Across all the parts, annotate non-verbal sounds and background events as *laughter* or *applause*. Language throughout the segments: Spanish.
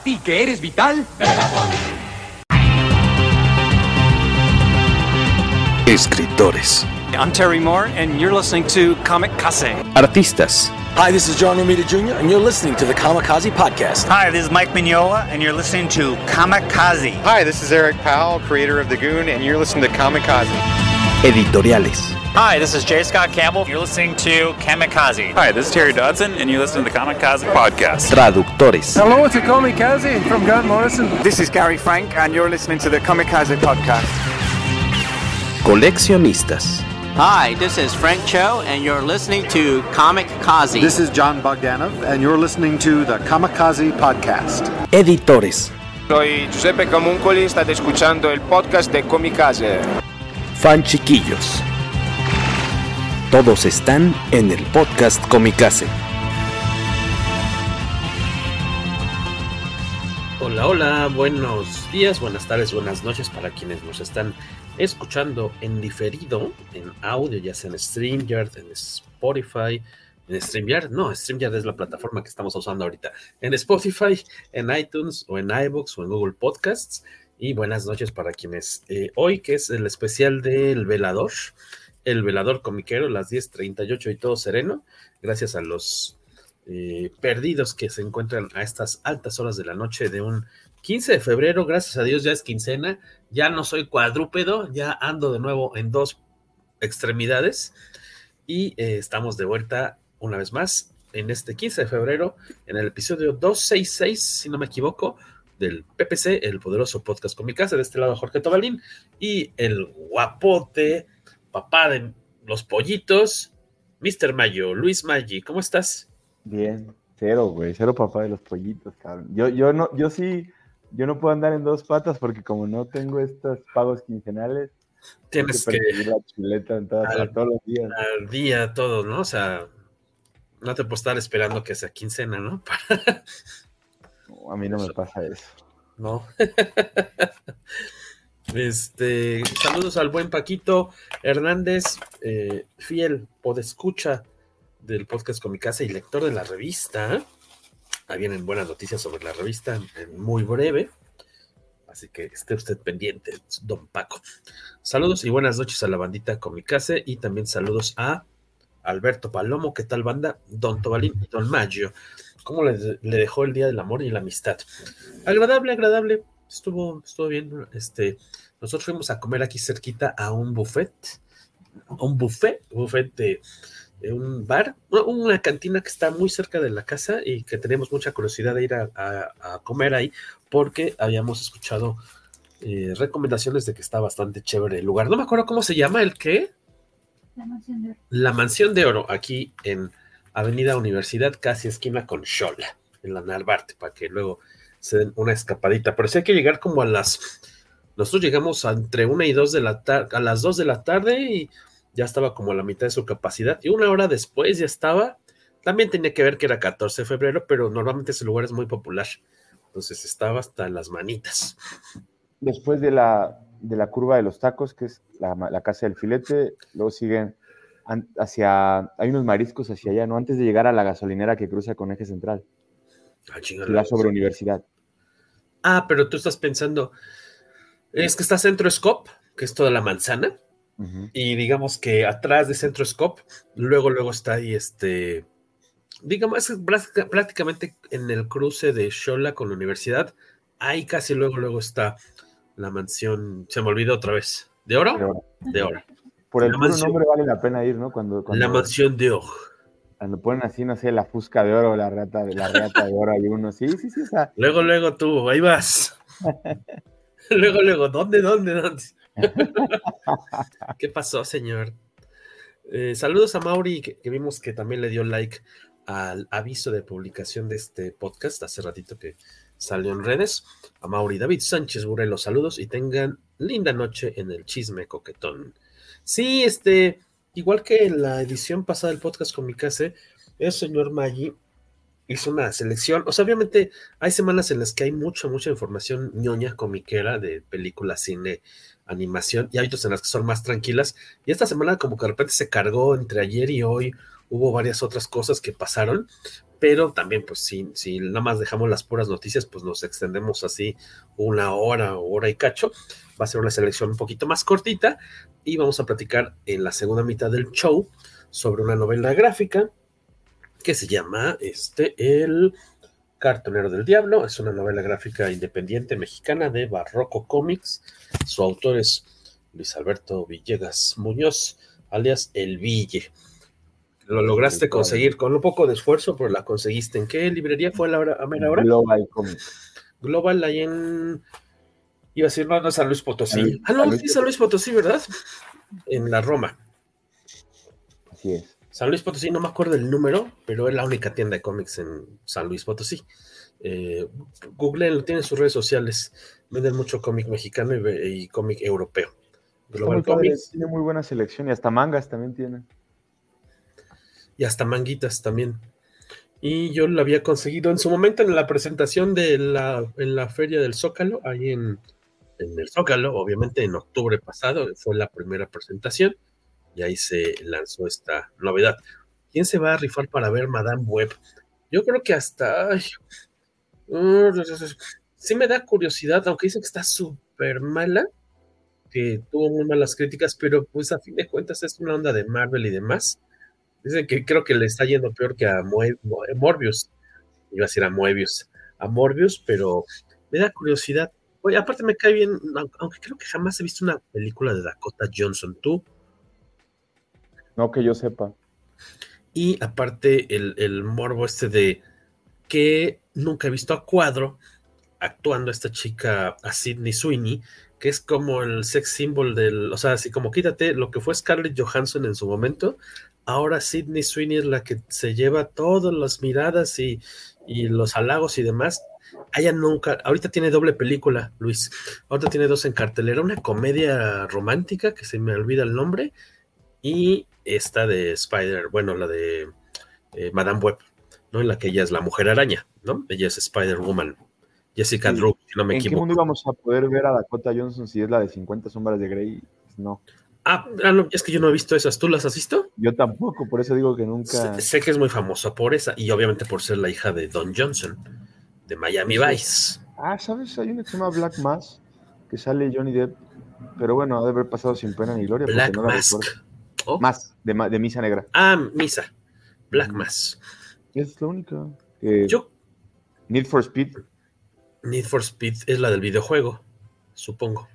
Para ti que eres vital. Escritores. I'm Terry Moore, and you're listening to Comic Case. Artistas. Hi, this is John Romita Jr., and you're listening to the Kamikaze Podcast. Hi, this is Mike Mignola, and you're listening to Kamikaze. Hi, this is Eric Powell, creator of The Goon, and you're listening to Kamikaze. Editoriales. Hi, this is J. Scott Campbell. You're listening to Kamikaze. Hi, this is Terry Dodson, and you're listening to the Kamikaze Podcast. Traductores. Hello, it's Kamikaze from Grant Morrison. This is Gary Frank, and you're listening to the Kamikaze Podcast. Coleccionistas. Hi, this is Frank Cho, and you're listening to Comic Kazi. This is John Bogdanov, and you're listening to the Kamikaze Podcast. Editores. Soy Giuseppe Camuncoli, state escuchando el podcast de Comicase. Fan chiquillos. Todos están en el podcast Comicase. Hola, hola, buenos días, buenas tardes, buenas noches para quienes nos están escuchando en diferido, en audio, ya sea en StreamYard, en Spotify, en StreamYard, no, StreamYard es la plataforma que estamos usando ahorita, en Spotify, en iTunes o en iBooks o en Google Podcasts. Y buenas noches para quienes eh, hoy, que es el especial del velador, el velador comiquero, las 10:38 y todo sereno, gracias a los eh, perdidos que se encuentran a estas altas horas de la noche de un 15 de febrero, gracias a Dios ya es quincena, ya no soy cuadrúpedo, ya ando de nuevo en dos extremidades y eh, estamos de vuelta una vez más en este 15 de febrero, en el episodio 266, si no me equivoco, del PPC, el poderoso podcast con mi casa, de este lado Jorge Tobalín y el guapote, papá de los pollitos, Mr. Mayo, Luis Maggi, ¿cómo estás? Bien, cero, güey, cero papá de los pollitos, cabrón. Yo, yo no, yo sí, yo no puedo andar en dos patas porque como no tengo estos pagos quincenales, tienes que, la chuleta en todas, al, todos los días. Al día, todo, ¿no? O sea, no te puedo estar esperando que sea quincena, ¿no? *laughs* no a mí no me pasa eso. No. *laughs* este, saludos al buen Paquito Hernández, eh, fiel podescucha del podcast con mi casa y lector de la revista. Ahí vienen buenas noticias sobre la revista en muy breve. Así que esté usted pendiente, don Paco. Saludos y buenas noches a la bandita Comicase y también saludos a Alberto Palomo, ¿qué tal banda? Don Tobalín y Don Maggio. ¿Cómo le, le, dejó el Día del Amor y la Amistad? Agradable, agradable. Estuvo, estuvo bien. Este, nosotros fuimos a comer aquí cerquita a un buffet. Un buffet, buffet de, de un bar, una cantina que está muy cerca de la casa y que teníamos mucha curiosidad de ir a, a, a comer ahí porque habíamos escuchado eh, recomendaciones de que está bastante chévere el lugar. No me acuerdo cómo se llama, el qué. La mansión de oro. La mansión de oro, aquí en Avenida Universidad, casi esquina con Shola, en la Narvarte, para que luego se den una escapadita. Pero sí hay que llegar como a las. Nosotros llegamos a entre una y dos de la tarde, a las dos de la tarde y ya estaba como a la mitad de su capacidad. Y una hora después ya estaba. También tenía que ver que era 14 de febrero, pero normalmente ese lugar es muy popular. Entonces estaba hasta las manitas. Después de la, de la curva de los tacos, que es la, la casa del filete, luego siguen hacia. Hay unos mariscos hacia allá, ¿no? Antes de llegar a la gasolinera que cruza con eje central. Ah, la sobre universidad. Ah, pero tú estás pensando. Es que está Centro Scope, que es toda la manzana. Uh -huh. Y digamos que atrás de Centro Scope, luego, luego está ahí este. Digamos, es prácticamente en el cruce de Shola con la universidad. Ahí casi luego, luego está la mansión. Se me olvidó otra vez. ¿De oro? De oro. De oro. Por el nombre vale la pena ir, ¿no? Cuando, cuando, la mansión de oro. Cuando ponen así, no sé, la fusca de oro, la rata, la rata de oro, hay uno. Sí, sí, sí. O sea. Luego, luego tú, ahí vas. *laughs* luego, luego, ¿dónde, dónde, dónde? *laughs* ¿Qué pasó, señor? Eh, saludos a Mauri, que, que, vimos que también le dio like al aviso de publicación de este podcast hace ratito que salió en redes. A Mauri David Sánchez Burelo, saludos y tengan linda noche en el chisme coquetón. Sí, este, igual que en la edición pasada del podcast con mi casa, el señor Maggi hizo una selección. O sea, obviamente hay semanas en las que hay mucha, mucha información ñoña comiquera de películas, cine, animación, y hay en las que son más tranquilas. Y esta semana como que de repente se cargó entre ayer y hoy hubo varias otras cosas que pasaron, pero también pues si, si nada más dejamos las puras noticias, pues nos extendemos así una hora hora y cacho. Va a ser una selección un poquito más cortita y vamos a platicar en la segunda mitad del show sobre una novela gráfica que se llama este El Cartonero del Diablo. Es una novela gráfica independiente mexicana de Barroco Comics. Su autor es Luis Alberto Villegas Muñoz, alias El Ville. Lo lograste conseguir con un poco de esfuerzo, pero la conseguiste. ¿En qué librería fue la hora, a mera hora? Global Comics. Global, ahí en. Iba a decir, no, no, San Luis Potosí. ah, no, sí, San Luis Potosí, ¿verdad? En la Roma. Así es. San Luis Potosí, no me acuerdo el número, pero es la única tienda de cómics en San Luis Potosí. Eh, Google lo tiene en sus redes sociales. Venden mucho cómic mexicano y, y cómic europeo. Global Comics. Tiene muy buena selección y hasta mangas también tiene y hasta manguitas también. Y yo lo había conseguido en su momento en la presentación de la, en la feria del Zócalo, ahí en, en el Zócalo, obviamente en octubre pasado, fue la primera presentación y ahí se lanzó esta novedad. ¿Quién se va a rifar para ver Madame Web? Yo creo que hasta... sí me da curiosidad, aunque dicen que está súper mala, que tuvo muy malas críticas, pero pues a fin de cuentas es una onda de Marvel y demás. Dicen que creo que le está yendo peor que a Morbius. Iba a decir a Moebius. A Morbius, pero me da curiosidad. Oye, aparte me cae bien, aunque creo que jamás he visto una película de Dakota Johnson. ¿Tú? No que yo sepa. Y aparte el, el morbo este de que nunca he visto a cuadro actuando esta chica, a Sidney Sweeney, que es como el sex symbol del, o sea, así como quítate lo que fue Scarlett Johansson en su momento, ahora Sidney Sweeney es la que se lleva todas las miradas y, los halagos y demás. Ella nunca, ahorita tiene doble película, Luis. Ahorita tiene dos en cartelera, una comedia romántica que se me olvida el nombre y esta de Spider, bueno, la de eh, Madame Web, ¿no? En la que ella es la mujer araña, ¿no? Ella es Spider-Woman. Jessica Drew, si no me ¿En equivoco. qué mundo íbamos a poder ver a Dakota Johnson si es la de 50 sombras de Grey? Pues no. Ah, ah, no, es que yo no he visto esas. ¿Tú las has visto? Yo tampoco, por eso digo que nunca. Sé, que es muy famosa por esa y obviamente por ser la hija de Don Johnson, de Miami Vice. Ah, ¿sabes? Hay una que se llama Black Mask, que sale Johnny Depp, pero bueno, ha de haber pasado sin pena ni gloria. Black Mask. Oh. Más, de, de, Misa Negra. Ah, Misa. Black Mask. Es la única. Yo. Need for Speed. Need for Speed es la del videojuego, supongo.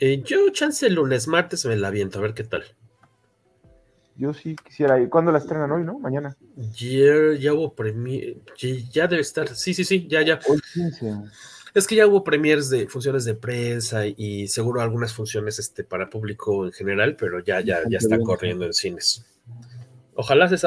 Eh, yo, chance el lunes, martes me la aviento, a ver qué tal. Yo sí quisiera ir. ¿Cuándo la estrenan hoy, no? Mañana. Ya, ya hubo premier. Ya, debe estar. Sí, sí, sí, ya, ya. Es que ya hubo premiers de funciones de prensa y seguro algunas funciones este, para público en general, pero ya, ya, ya está corriendo en cines. Ojalá se,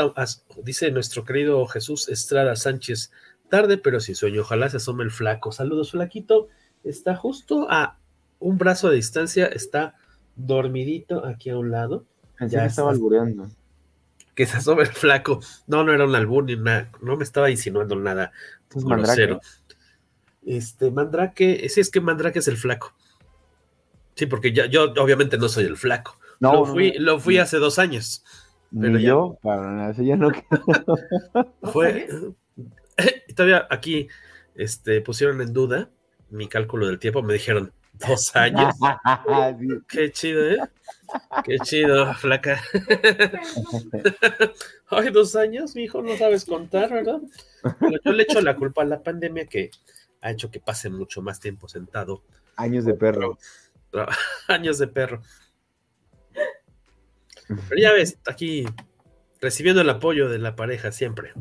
dice nuestro querido Jesús Estrada Sánchez, tarde pero sin sueño, ojalá se asome el flaco. Saludos, flaquito. Está justo a un brazo de distancia, está dormidito aquí a un lado. ya estaba albureando. Que se asome el flaco. No, no era un albur ni nada, no me estaba insinuando nada grosero. Este, Mandrake, sí, es que Mandrake es el flaco. Sí, porque ya, yo obviamente no soy el flaco. No, lo fui, lo fui hace dos años. Pero yo, para nada, ya no *laughs* Fue. *laughs* todavía aquí este, pusieron en duda mi cálculo del tiempo. Me dijeron, Dos años. *laughs* Qué chido, ¿eh? Qué chido, flaca. *laughs* Ay, dos años, mi hijo, no sabes contar, ¿verdad? yo le echo la culpa a la pandemia que ha hecho que pase mucho más tiempo sentado. Años de perro. *laughs* Años de perro. Pero ya ves, aquí recibiendo el apoyo de la pareja siempre.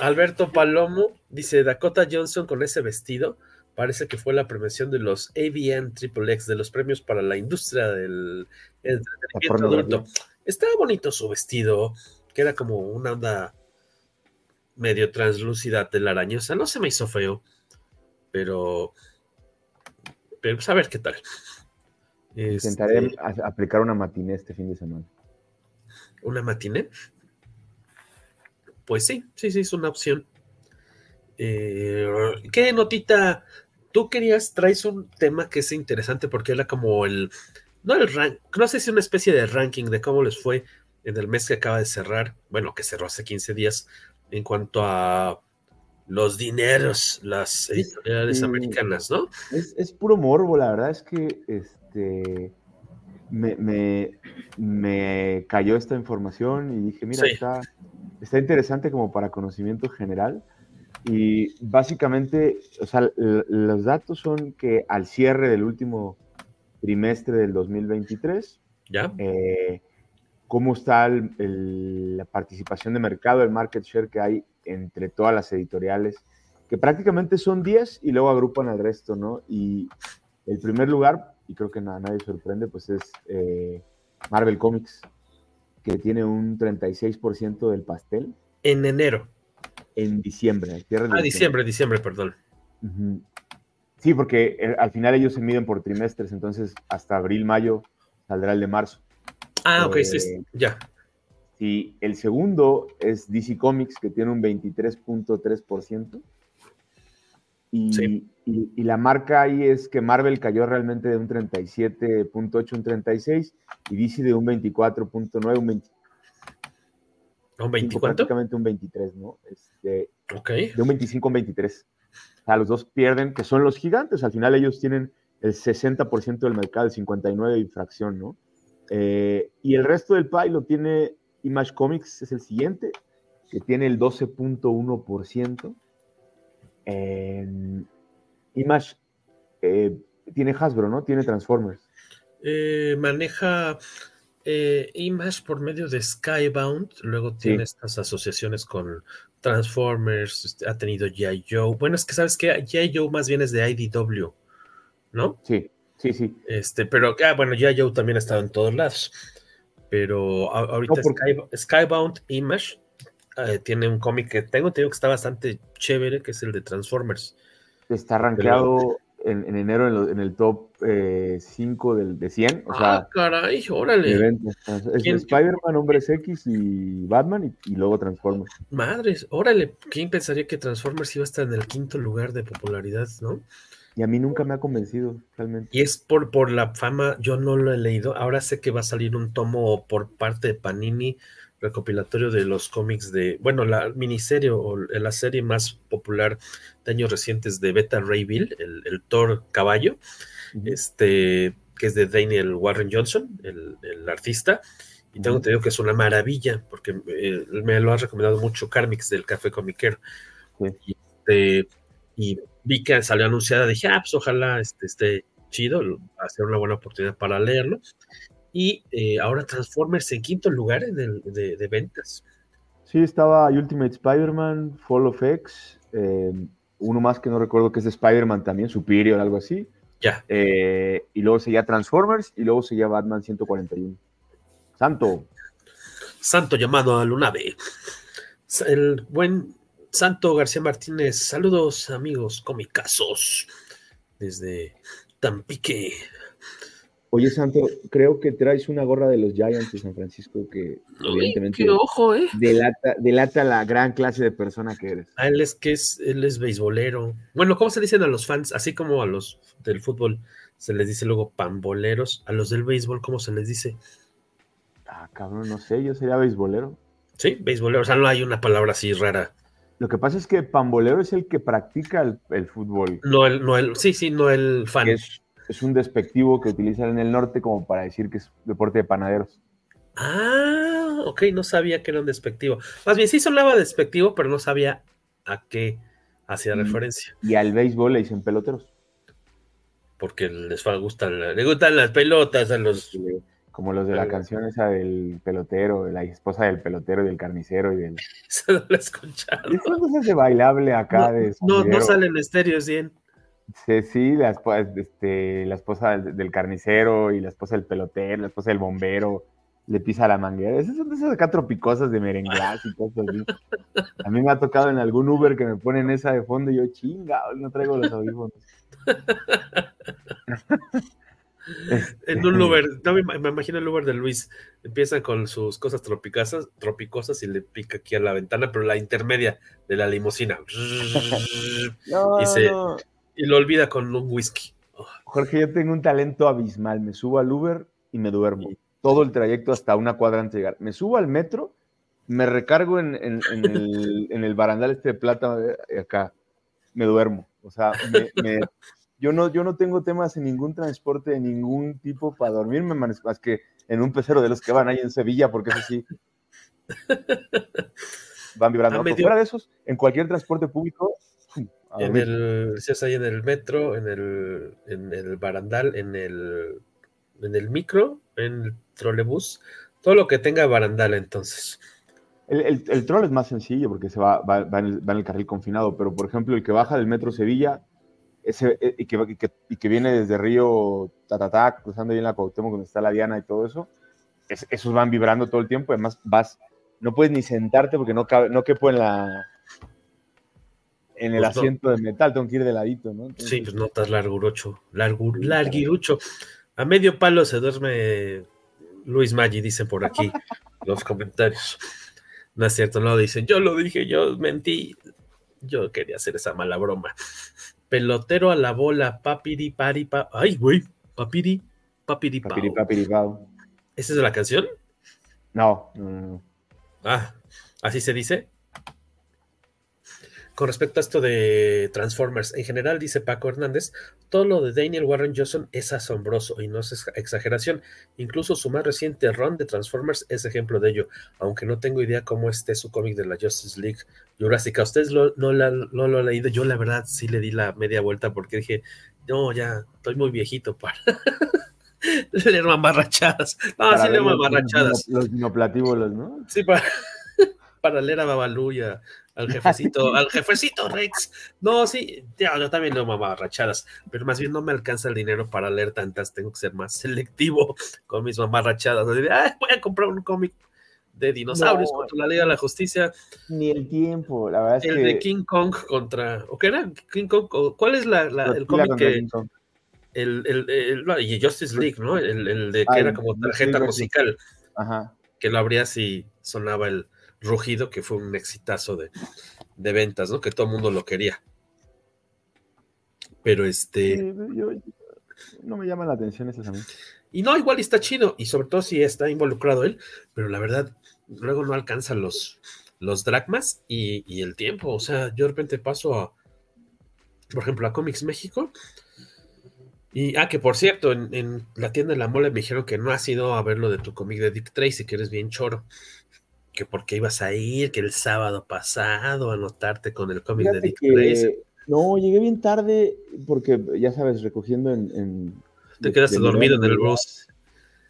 Alberto Palomo dice Dakota Johnson con ese vestido parece que fue la premiación de los AVN Triple X, de los premios para la industria del entretenimiento adulto. Estaba bonito su vestido, que era como una onda medio translúcida arañosa. No se me hizo feo, pero, pero pues a ver qué tal. Intentaré este aplicar una matiné este fin de semana. ¿Una matiné? Pues sí, sí, sí, es una opción. Eh, ¿Qué notita? Tú querías, traes un tema que es interesante porque era como el no el rank, no sé si una especie de ranking de cómo les fue en el mes que acaba de cerrar, bueno, que cerró hace 15 días, en cuanto a los dineros, las editoriales Sí. americanas, ¿no? Es, es puro morbo, la verdad es que este me, me- me cayó esta información y dije, mira, Sí. está, está interesante como para conocimiento general. Y básicamente, o sea, los datos son que al cierre del último trimestre del 2023, ¿Ya? eh, cómo está el- el- la participación de mercado, el market share que hay entre todas las editoriales, que prácticamente son 10 y luego agrupan al resto, ¿no? Y el primer lugar, y creo que a nadie sorprende, pues es eh, Marvel Comics, que tiene un 36% del pastel En enero. En diciembre. al cierre de Ah, diciembre, diciembre, perdón. Sí, porque eh, al final ellos se miden por trimestres, entonces hasta abril, mayo saldrá el de marzo. Ah, ok, Eh, sí, sí, ya. Sí, el segundo es DC Comics, que tiene un 23.3%. Y, Sí. y, y la marca ahí es que Marvel cayó realmente de un 37.8, un 36, y DC de un 24.9, un 20, ¿Un 20 cuánto? prácticamente un 23, ¿no? Este, de un 25 a un 23. O sea, los dos pierden, que son los gigantes. Al final ellos tienen el 60% del mercado, el 59% de fracción, ¿no? Eh, y el resto del pie lo tiene Image Comics, es el siguiente, que tiene el 12.1%. En Image eh, tiene Hasbro, ¿no? Tiene Transformers. Eh, maneja eh, Image por medio de Skybound, luego tiene estas asociaciones con Transformers, este, ha tenido G.I. Joe. Bueno, es que sabes que G.I. Joe más bien es de IDW, ¿no? Sí, sí, sí. Este, pero, ah, bueno, G.I. Joe también ha estado en todos lados. Pero ahorita No, porque- Sky- Skybound Image eh, tiene un cómic que tengo entendido que está bastante chévere, que es el de Transformers. Está rankeado en, en enero en, lo- en el top 5 del, de 100. O sea, ah, caray, de órale. Es ¿Quién- Spider-Man, Hombres X y Batman y, y luego Transformers. Madres, órale, ¿quién pensaría que Transformers iba a estar en el quinto lugar de popularidad, no? Y a mí nunca me ha convencido, realmente. Y es por, por la fama, yo no lo he leído. Ahora sé que va a salir un tomo por parte de Panini, recopilatorio de los cómics de, bueno, la miniserie o la serie más popular de años recientes de Beta Ray Bill, el, el Thor caballo, este, que es de Daniel Warren Johnson, el, el artista. Y tengo entendido que es una maravilla, porque eh, me lo ha recomendado mucho Carmix del Café Comiquero. Y, este, y vi que salió anunciada, dije, ah, pues ojalá este, esté chido, va a ser una buena oportunidad para leerlo. Y eh, ahora Transformers en quinto lugar de, de, ventas. Sí, estaba Ultimate Spider-Man, Fall of X, eh, uno más que no recuerdo que es de Spider-Man también, Superior, algo así. Ya. Eh, y luego seguía Transformers y luego seguía Batman 141. Santo. Santo llamado a Lunave. El buen Santo García Martínez. Saludos, amigos comicazos. Desde Tampique. Oye, Santo, creo que traes una gorra de los Giants de San Francisco que Uy, evidentemente qué ojo, ¿eh? delata, delata la gran clase de persona que eres. A él es que es, él es beisbolero. Bueno, ¿cómo se dicen a los fans? Así como a los del fútbol se les dice luego pamboleros. A los del béisbol, ¿cómo se les dice? Ah, cabrón, no sé, yo sería beisbolero. Sí, beisbolero. O sea, no hay una palabra así rara. Lo que pasa es que pambolero es el que practica el, el fútbol. No el, no el, sí, sí, no el fan. Es, es, un despectivo que utilizan en el norte como para decir que es deporte de panaderos. Ah, ok, no sabía que era un despectivo. Más bien, sí sonaba despectivo, pero no sabía a qué hacía y, referencia. Y al béisbol le dicen peloteros. Porque les gustan, les gustan las pelotas a los... Como los de la canción esa del pelotero, de la esposa del pelotero y del carnicero y del... *laughs* Eso no lo he escuchado. Cosas de bailable acá no, de... No, no salen estéreos bien. Sí, sí, la, este, la esposa del, del, carnicero y la esposa del pelotero, la esposa del bombero, le pisa la manguera. Esas son de esas acá tropicosas de merenglás y cosas así. A mí me ha tocado en algún Uber que me ponen esa de fondo y yo, chinga, no traigo los audífonos. *laughs* en un Uber, no, me, imagino el Uber de Luis, empieza con sus cosas tropicosas, tropicosas y le pica aquí a la ventana, pero la intermedia de la limusina. *laughs* no, y, se, no. Y lo olvida con un whisky. Oh. Jorge, yo tengo un talento abismal. Me subo al Uber y me duermo. Todo el trayecto hasta una cuadra antes de llegar. Me subo al metro, me recargo en, en, el, en el, barandal este de plata acá, me duermo. O sea, me, yo, no, yo no tengo temas en ningún transporte de ningún tipo para dormirme, más que en un pecero de los que van ahí en Sevilla, porque eso sí. Van vibrando. Ah, fuera de esos, en cualquier transporte público, en el, ahí en el metro, en el, en el barandal, en el, en el micro, en el trolebús, todo lo que tenga barandal entonces. El, el, troll es más sencillo porque se va, va, en el, carril confinado, pero por ejemplo el que baja del metro Sevilla ese, eh, y, que, y, que, viene desde Río Tatatá, cruzando ahí en la Cuauhtémoc donde está la Diana y todo eso, esos van vibrando todo el tiempo, además vas, no puedes ni sentarte porque no, cabe, no quepo en la, en el pues asiento de metal, tengo que ir de ladito, ¿no? sí, pues no estás largurocho, larguirucho. A medio palo se duerme Luis Maggi, dicen por aquí *laughs* los comentarios. No es cierto, no dicen, yo lo dije, yo mentí. Yo quería hacer esa mala broma. Pelotero a la bola, papiri, pari, pa. Ay, güey, papiri, papiri, papiri, papiri, ¿Esa es la canción? No, no, no. Ah, ¿así se dice? Con respecto a esto de Transformers, en general, dice Paco Hernández, todo lo de Daniel Warren Johnson es asombroso y no es exageración. Incluso su más reciente run de Transformers es ejemplo de ello, aunque no tengo idea cómo esté su cómic de la Justice League Jurásica. Ustedes no, lo han leído, yo la verdad sí le di la media vuelta porque dije, no, ya estoy muy viejito para *laughs* leer mamarrachadas. No, sí leo mamarrachadas. Los, los ¿no? Sí, para, *laughs* para leer a Babaluya al *laughs* jefecito, al jefecito Rex. No, sí, yo también leo mamarrachadas, pero más bien no me alcanza el dinero para leer tantas, tengo que ser más *laughs* selectivo con mis mamarrachadas. voy a comprar un cómic de dinosaurios contra la Liga de la Justicia. Ni el tiempo, la verdad es el de King Kong contra, ¿o qué era? King Kong, ¿cuál es la, el cómic que... El, el, el, Justice League, ¿no? El, de que era como tarjeta musical. Ajá. Que lo abrías y sonaba el, Rugido, que fue un exitazo de, ventas, ¿no? Que todo el mundo lo quería. Pero este. no me llama la atención ese también. Y no, igual está chido, y sobre todo si está involucrado él, pero la verdad, luego no alcanza los, los dracmas y, el tiempo. O sea, yo de repente paso a, por ejemplo, a Comics México. Y, ah, que por cierto, en, en la tienda de la mole me dijeron que no has ido a ver lo de tu cómic de Dick Tracy, que eres bien choro que porque ibas a ir, que el sábado pasado a anotarte con el cómic de Dick Tracy. No, llegué bien tarde porque, ya sabes, recogiendo en... Te quedaste dormido en el bus.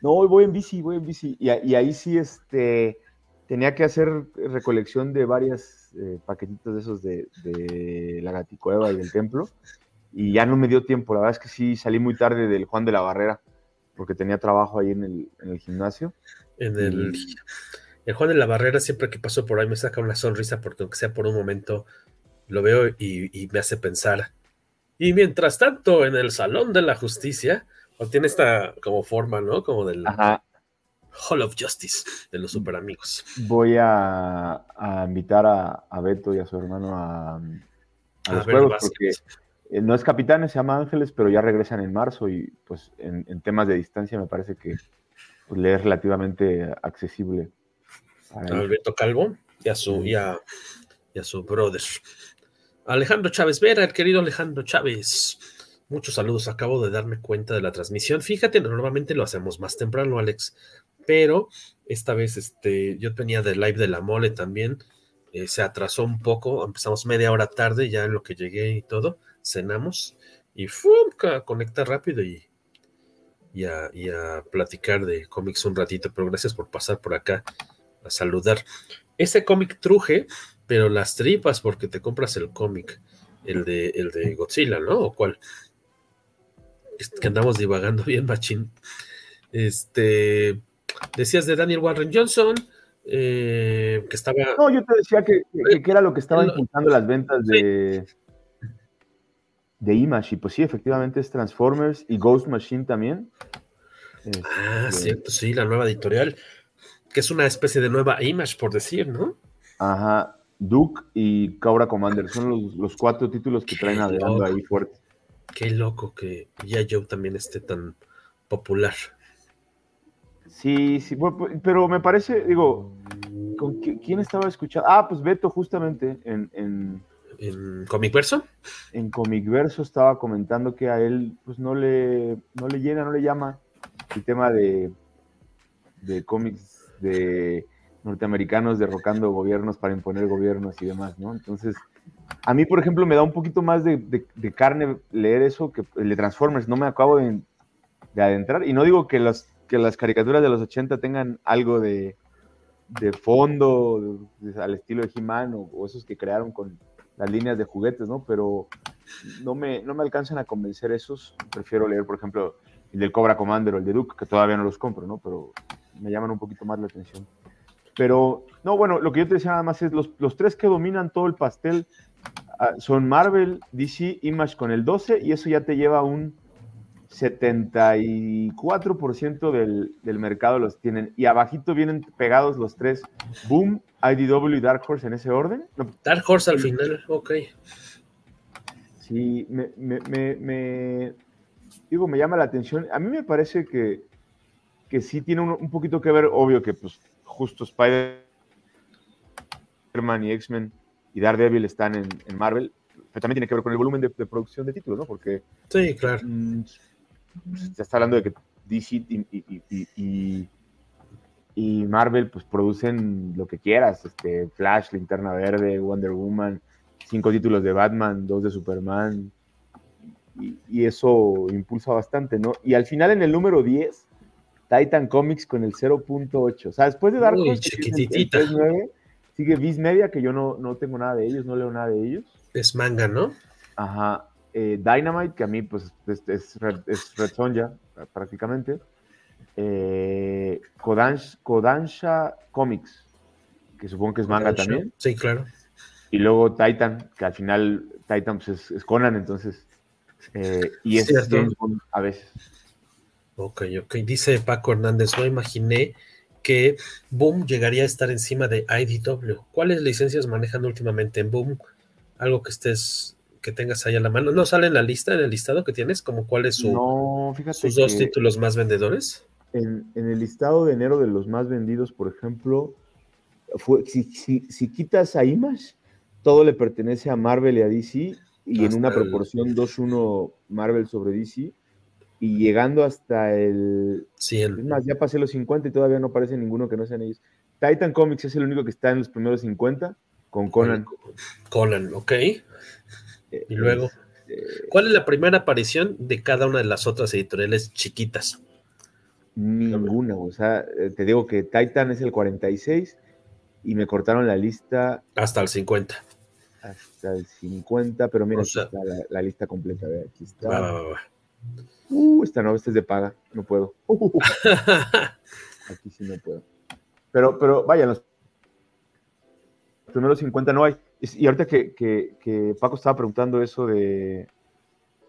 No, voy en bici, voy en bici. Y, ahí sí, este, tenía que hacer recolección de varias eh, paquetitos de esos de, de la Gaticueva y del templo. Y ya no me dio tiempo. La verdad es que sí, salí muy tarde del Juan de la Barrera porque tenía trabajo ahí en el, en el gimnasio. En el... El Juan de la Barrera, siempre que paso por ahí, me saca una sonrisa porque aunque sea por un momento, lo veo y, me hace pensar. Y mientras tanto, en el Salón de la Justicia, o tiene esta como forma, ¿no? Como del Hall of Justice, de los super amigos. Voy a, invitar a, Beto y a su hermano a, los juegos, porque eh, no es capitán, se llama Ángeles, pero ya regresan en marzo y pues en, temas de distancia me parece que pues, le es relativamente accesible Alberto Calvo y a su, y a, su brother. Alejandro Chávez Vera, el querido Alejandro Chávez. Muchos saludos. Acabo de darme cuenta de la transmisión. Fíjate, normalmente lo hacemos más temprano, Alex, pero esta vez este, yo tenía de live de la mole también. Eh, se atrasó un poco. Empezamos media hora tarde, ya en lo que llegué y todo. Cenamos y ¡fum! conecta rápido y, y, a, y a platicar de cómics un ratito. Pero gracias por pasar por acá a saludar. Ese cómic truje, pero las tripas, porque te compras el cómic, el de, el de Godzilla, ¿no? ¿O cuál? Que andamos divagando bien, machín. Este, decías de Daniel Warren Johnson, eh, que estaba... No, yo te decía que, era lo que estaba impulsando las ventas de... De Image, y pues sí, efectivamente es Transformers y Ghost Machine también. ah, este, cierto, sí, la nueva editorial que es una especie de nueva Image, por decir, ¿no? Ajá, Duke y Cobra Commander son los, cuatro títulos que traen adelante ahí fuerte. Qué loco que ya Joe también esté tan popular. Sí, sí, pero me parece, digo, ¿con ¿quién estaba escuchando? Ah, pues Beto, justamente, en, en, ¿En Comic Verso? En Comic Verso estaba comentando que a él, pues no le, no le llena, no le llama el tema de, de cómics de norteamericanos derrocando gobiernos para imponer gobiernos y demás, ¿no? Entonces, a mí, por ejemplo, me da un poquito más de, carne leer eso que el de Transformers, no me acabo de, adentrar, y no digo que las, que las caricaturas de los 80 tengan algo de, fondo al estilo de He-Man o, esos que crearon con las líneas de juguetes, ¿no? Pero no me, no me alcanzan a convencer esos, prefiero leer, por ejemplo, el del Cobra Commander o el de Duke, que todavía no los compro, ¿no? Pero me llaman un poquito más la atención. Pero, no, bueno, lo que yo te decía nada más es los, los tres que dominan todo el pastel ah, son Marvel, DC, Image con el 12 y eso ya te lleva un 74% del, del mercado los tienen. Y abajito vienen pegados los tres, Boom, IDW y Dark Horse en ese orden. Dark Horse al final, ok. Sí, me, me, me, digo, me llama la atención. A mí me parece que, que sí tiene un, un poquito que ver, obvio que pues justo Spider-Man y X-Men y Daredevil están en, Marvel, pero también tiene que ver con el volumen de, producción de títulos, ¿no? Porque. Sí, claro. Mm, se está hablando de que DC y, Marvel pues producen lo que quieras, este, Flash, Linterna Verde, Wonder Woman, cinco títulos de Batman, dos de Superman, y, y, eso impulsa bastante, ¿no? Y al final en el número 10 Titan Comics con el 0.8. O sea, después de dar sigue Viz Media, que yo no, no tengo nada de ellos, no leo nada de ellos. Es manga, ¿no? Ajá. Eh, Dynamite, que a mí pues es, es, Red, Sonja prácticamente. Eh, Kodansha, Comics, que supongo que es manga también. Sí, claro. Y luego Titan, que al final Titan pues, es, Conan, entonces. Eh, y es a veces. Ok, ok. Dice Paco Hernández, no imaginé que Boom llegaría a estar encima de IDW. ¿Cuáles licencias manejan últimamente en Boom? Algo que estés, que tengas ahí a la mano. ¿No sale en la lista, en el listado que tienes? Como cuáles su, sus dos títulos más vendedores? En, el listado de enero de los más vendidos, por ejemplo, fue, si, si, quitas a Image, todo le pertenece a Marvel y a DC, y en una proporción 2-1 Marvel sobre DC y llegando hasta el... 100. Es más, ya pasé los 50 y todavía no aparece ninguno que no sean ellos. Titan Comics es el único que está en los primeros 50 con Conan. Conan, ok. Eh, y luego, este, ¿cuál es la primera aparición de cada una de las otras editoriales chiquitas? Ninguna, o sea, eh, te digo que Titan es el 46 y me cortaron la lista. Hasta el 50. Hasta el 50, pero mira, aquí está la, lista completa. aquí está. Va, va, va. Uh, esta no, esta es de paga, no puedo. Aquí sí no puedo. Pero, pero vaya, los primeros 50 no hay. Y ahorita que, que, Paco estaba preguntando eso de,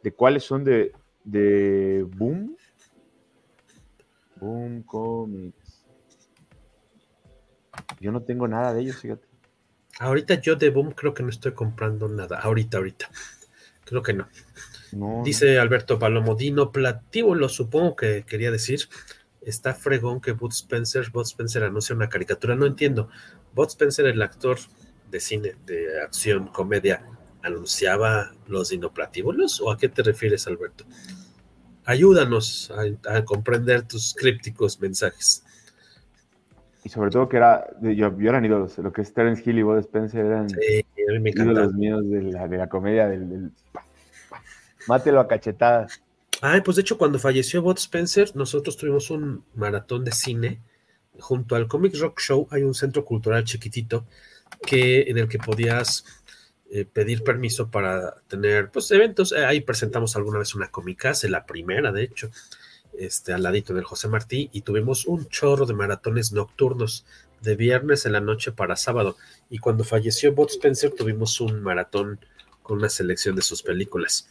de cuáles son de, de Boom. Boom Comics. Yo no tengo nada de ellos, fíjate. Ahorita yo de Boom creo que no estoy comprando nada. Ahorita, ahorita. Creo que no. Dice Alberto Palomodino, Platíbulo, supongo que quería decir. Está fregón que Bud Spencer, Bud Spencer anuncia una caricatura. No entiendo. Bud Spencer, el actor de cine, de acción, comedia, ¿anunciaba los dinoplatíbulos? ¿O a qué te refieres, Alberto? Ayúdanos a, comprender tus crípticos mensajes. Y sobre todo que era, yo, yo eran ídolos, lo que es Terence Hill y Bud Spencer eran sí, ídolos míos de la, de la comedia, del Mátelo a cachetadas. Ay, pues de hecho, cuando falleció Bot Spencer, nosotros tuvimos un maratón de cine. Junto al Comic Rock Show hay un centro cultural chiquitito que, en el que podías eh, pedir permiso para tener pues, eventos. Eh, ahí presentamos alguna vez una comicase, la primera, de hecho, este, al ladito del José Martí, y tuvimos un chorro de maratones nocturnos de viernes en la noche para sábado. Y cuando falleció Bot Spencer, tuvimos un maratón con una selección de sus películas.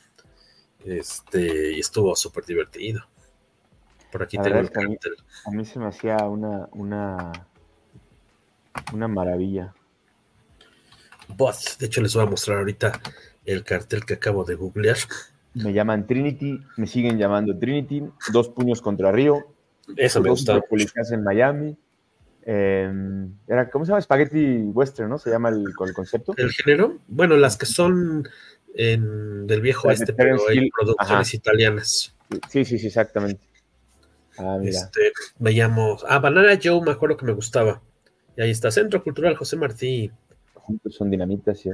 Este, y estuvo súper divertido. Por aquí tengo el cartel. A mí, se me hacía una, una, una maravilla. Bot, de hecho les voy a mostrar ahorita el cartel que acabo de googlear. Me llaman Trinity, me siguen llamando Trinity, dos puños contra Río. Eso me gustaba. Publicadas en Miami. Eh, era, ¿Cómo se llama? Spaghetti Western, ¿no? Se llama el, el concepto. ¿El género? Bueno, las que son en, del viejo este, pero hay producciones italianas. Sí, sí, sí, exactamente. Ah, mira. Este, veíamos. Ah, Banana Joe, me acuerdo que me gustaba. Y ahí está, Centro Cultural José Martí. Juntos son dinamitas, sí.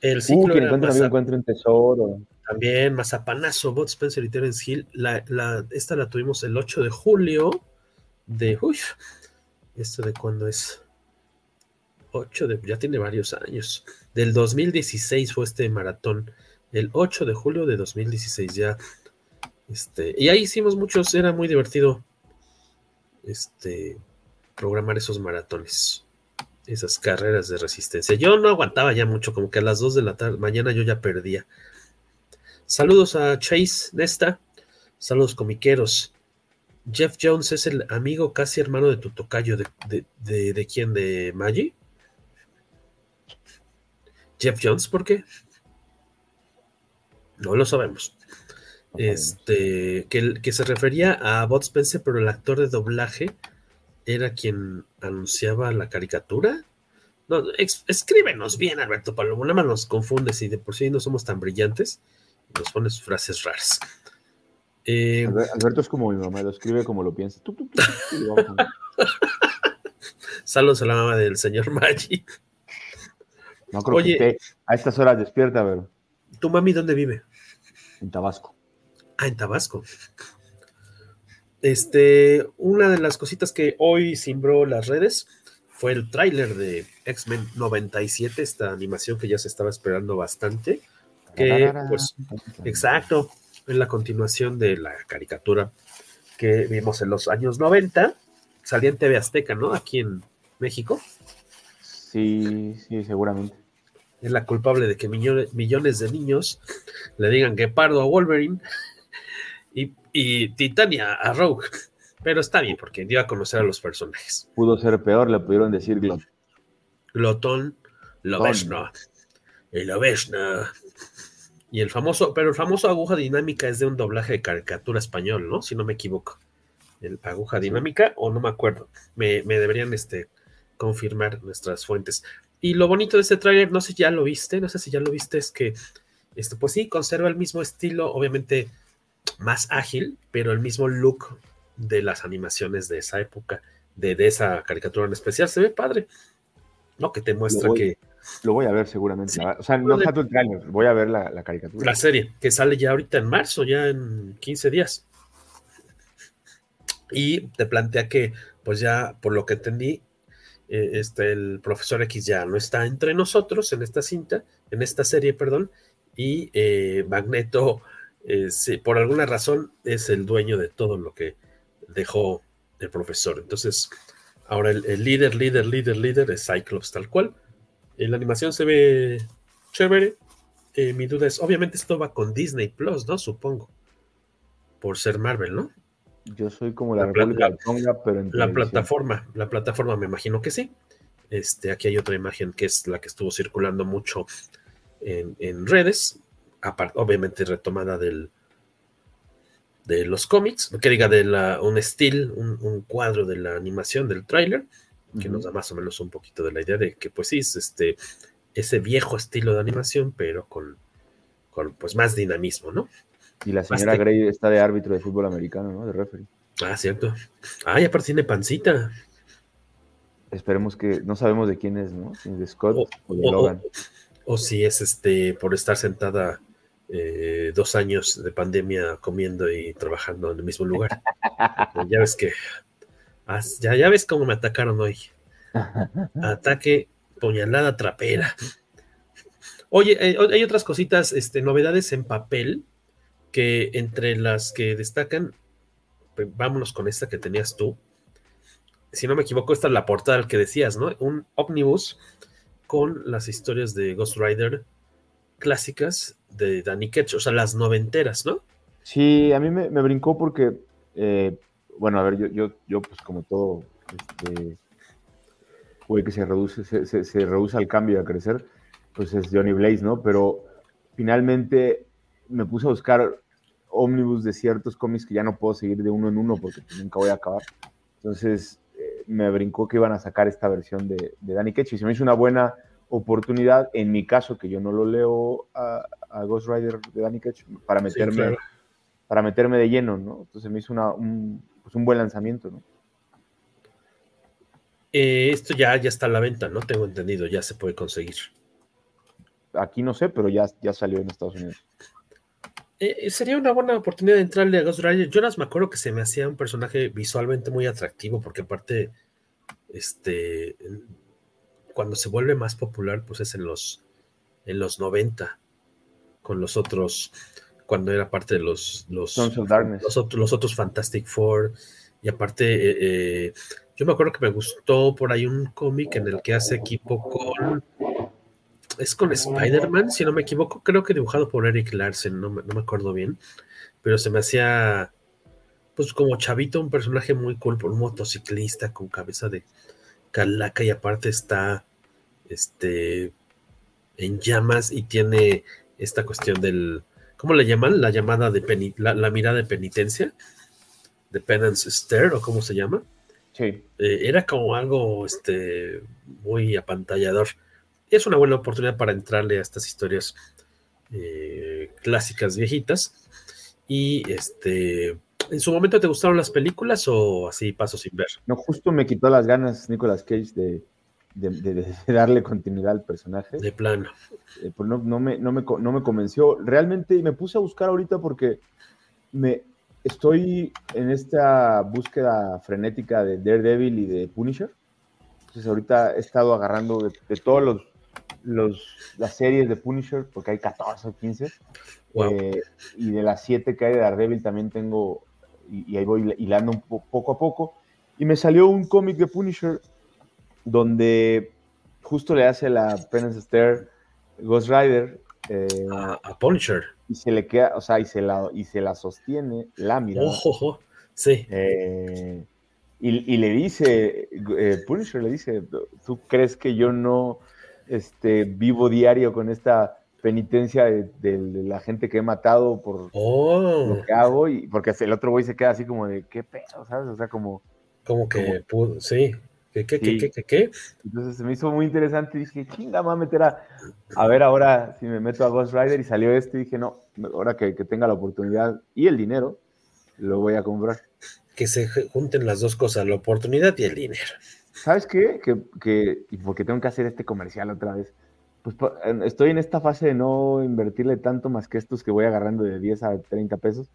El ciclo uh, quien encuentra un encuentra un tesoro. También, Mazapanazo, Bot Spencer y Terence Hill. La, la, esta la tuvimos el 8 de julio de. Uy, ¿esto de cuándo es? 8 de. Ya tiene varios años. Del 2016 fue este maratón. El 8 de julio de 2016 ya. Este, y ahí hicimos muchos, era muy divertido. Este, programar esos maratones, esas carreras de resistencia. Yo no aguantaba ya mucho, como que a las 2 de la tarde, mañana yo ya perdía. Saludos a Chase Nesta, saludos comiqueros. Jeff Jones es el amigo casi hermano de tu tocayo, ¿de, de, de, de quién? ¿De Maggie? Jeff Jones, ¿por qué? No lo sabemos. Este, que, que se refería a Bot Spencer, pero el actor de doblaje era quien anunciaba la caricatura. No, escríbenos bien, Alberto Palomo. Nada más nos confundes y de por sí no somos tan brillantes. Nos pones frases raras. Eh, Alberto es como mi mamá, lo escribe como lo piensa. *laughs* Saludos a la mamá del señor Maggi. No creo Oye, que esté a estas horas despierta, pero. ¿Tu mami dónde vive? En Tabasco. Ah, en Tabasco. Este, una de las cositas que hoy simbró las redes fue el tráiler de X-Men 97, esta animación que ya se estaba esperando bastante. Que, pues, exacto, es la continuación de la caricatura que vimos en los años 90. Salía en TV Azteca, ¿no? Aquí en México. Sí, sí, seguramente. Es la culpable de que millones, millones de niños le digan que pardo a Wolverine y, Titania a Rogue. Pero está bien, porque dio a conocer a los personajes. Pudo ser peor, le pudieron decir glot. Glotón, Loveshna. Y Loveshna. Y el famoso, pero el famoso aguja dinámica es de un doblaje de caricatura español, ¿no? Si no me equivoco. El aguja dinámica, o no me acuerdo. Me, me deberían este, confirmar nuestras fuentes. Y lo bonito de este tráiler, no sé si ya lo viste, no sé si ya lo viste, es que, este, pues sí, conserva el mismo estilo, obviamente más ágil, pero el mismo look de las animaciones de esa época, de, de esa caricatura en especial, se ve padre, ¿no? Que te muestra que... Lo voy a ver seguramente. o sea, no tanto el trailer, voy a ver la, la, caricatura. La serie, que sale ya ahorita en marzo, ya en 15 días. Y te plantea que, pues ya, por lo que entendí, eh, este, el profesor X ya no está entre nosotros en esta cinta, en esta serie, perdón, y eh, Magneto eh, por alguna razón es el dueño de todo lo que dejó el profesor. Entonces, ahora el, líder, líder, líder, líder es Cyclops tal cual. La animación se ve chévere. Mi duda es, obviamente esto va con Disney Plus, ¿no? Supongo. Por ser Marvel, ¿no? Yo soy como la, República pero en La plataforma, la plataforma me imagino que sí. Este, aquí hay otra imagen que es la que estuvo circulando mucho en, en redes, obviamente retomada del, de los cómics, que diga de la, un estilo, un, cuadro de la animación del tráiler, que nos da más o menos un poquito de la idea de que pues sí, es este, ese viejo estilo de animación, pero con, con pues más dinamismo, ¿no? Y la señora Grey está de árbitro de fútbol americano, ¿no? De referee. Ah, cierto. Ah, y aparte tiene pancita. Esperemos que, no sabemos de quién es, ¿no? de Scott o, de Logan. o, si es este por estar sentada eh, dos años de pandemia comiendo y trabajando en el mismo lugar. *laughs* ya ves que, ya, ya ves cómo me atacaron hoy. *laughs* Ataque, puñalada trapera. Oye, eh, hay otras cositas, este, novedades en papel, que entre las que destacan, pues, vámonos con esta que tenías tú. Si no me equivoco, esta es la portada que decías, ¿no? Un ómnibus con las historias de Ghost Rider clásicas de Danny Ketch, o sea, las noventeras, ¿no? Sí, a mí me, brincó porque, eh, bueno, a ver, yo, yo, yo, pues como todo, este, güey que se reduce, se, se, reduce al cambio y a crecer, pues es Johnny Blaze, ¿no? Pero finalmente me puse a buscar ómnibus de ciertos cómics que ya no puedo seguir de uno en uno porque nunca voy a acabar. Entonces eh, me brincó que iban a sacar esta versión de, de Danny Ketch y se me hizo una buena oportunidad, en mi caso, que yo no lo leo a, a Ghost Rider de Danny Ketch, para meterme, Sí, claro. para meterme de lleno, ¿no? Entonces me hizo una, un, pues un buen lanzamiento, ¿no? Eh, esto ya, ya está a la venta, ¿no? Tengo entendido, ya se puede conseguir. Aquí no sé, pero ya, ya salió en Estados Unidos. Eh, sería una buena oportunidad de entrarle a Ghost Rider. Yo las me acuerdo que se me hacía un personaje visualmente muy atractivo, porque aparte, este, cuando se vuelve más popular, pues es en los, en los 90, con los otros, cuando era parte de los, los, los, otros, los otros Fantastic Four, y aparte, eh, eh, yo me acuerdo que me gustó por ahí un cómic en el que hace equipo con es con Spider-Man, si no me equivoco, creo que dibujado por Eric Larsen, no me, no me acuerdo bien, pero se me hacía, pues como chavito, un personaje muy cool, por un motociclista con cabeza de calaca y aparte está, este, en llamas y tiene esta cuestión del, ¿cómo le llaman? La llamada de, peni- la, la mirada de penitencia, de penance stare, o cómo se llama. Sí. Eh, era como algo, este, muy apantallador es una buena oportunidad para entrarle a estas historias eh, clásicas viejitas. Y este, ¿en su momento te gustaron las películas o así paso sin ver? No, justo me quitó las ganas Nicolas Cage de, de, de- de *laughs* darle continuidad al personaje. De plano. Eh, pues no, no me, no, me, no me convenció. Realmente me puse a buscar ahorita porque me estoy en esta búsqueda frenética de Daredevil y de Punisher. Entonces ahorita he estado agarrando de, de todos los, los las series de Punisher, porque hay 14 o 15. Wow. Eh, y de las 7 que hay de Daredevil también tengo, y, y ahí voy hilando un po- poco a poco. Y me salió un cómic de Punisher donde justo le hace la Penance Stare Ghost Rider. eh, a, a Punisher. Y se le queda, o sea, y se la, y se la sostiene la mirada. Ojo, ojo. Sí. Eh, y, y le dice, eh, Punisher le dice, ¿tú crees que yo no este, vivo diario con esta penitencia de, de- de la gente que he matado por Oh, lo que hago? Y porque el otro güey se queda así como de, ¿qué pedo? ¿Sabes? O sea, como... como que pudo, sí. ¿Qué, qué, qué, Sí. qué, qué, qué? Entonces se me hizo muy interesante y dije, chinga, me voy a meter a, a ver ahora si me meto a Ghost Rider y salió este y dije, no, ahora que, que tenga la oportunidad y el dinero, lo voy a comprar. Que se junten las dos cosas, la oportunidad y el dinero. ¿Sabes qué? Que, que, porque tengo que hacer este comercial otra vez. Pues estoy en esta fase de no invertirle tanto más que estos que voy agarrando de 10 a 30 pesos.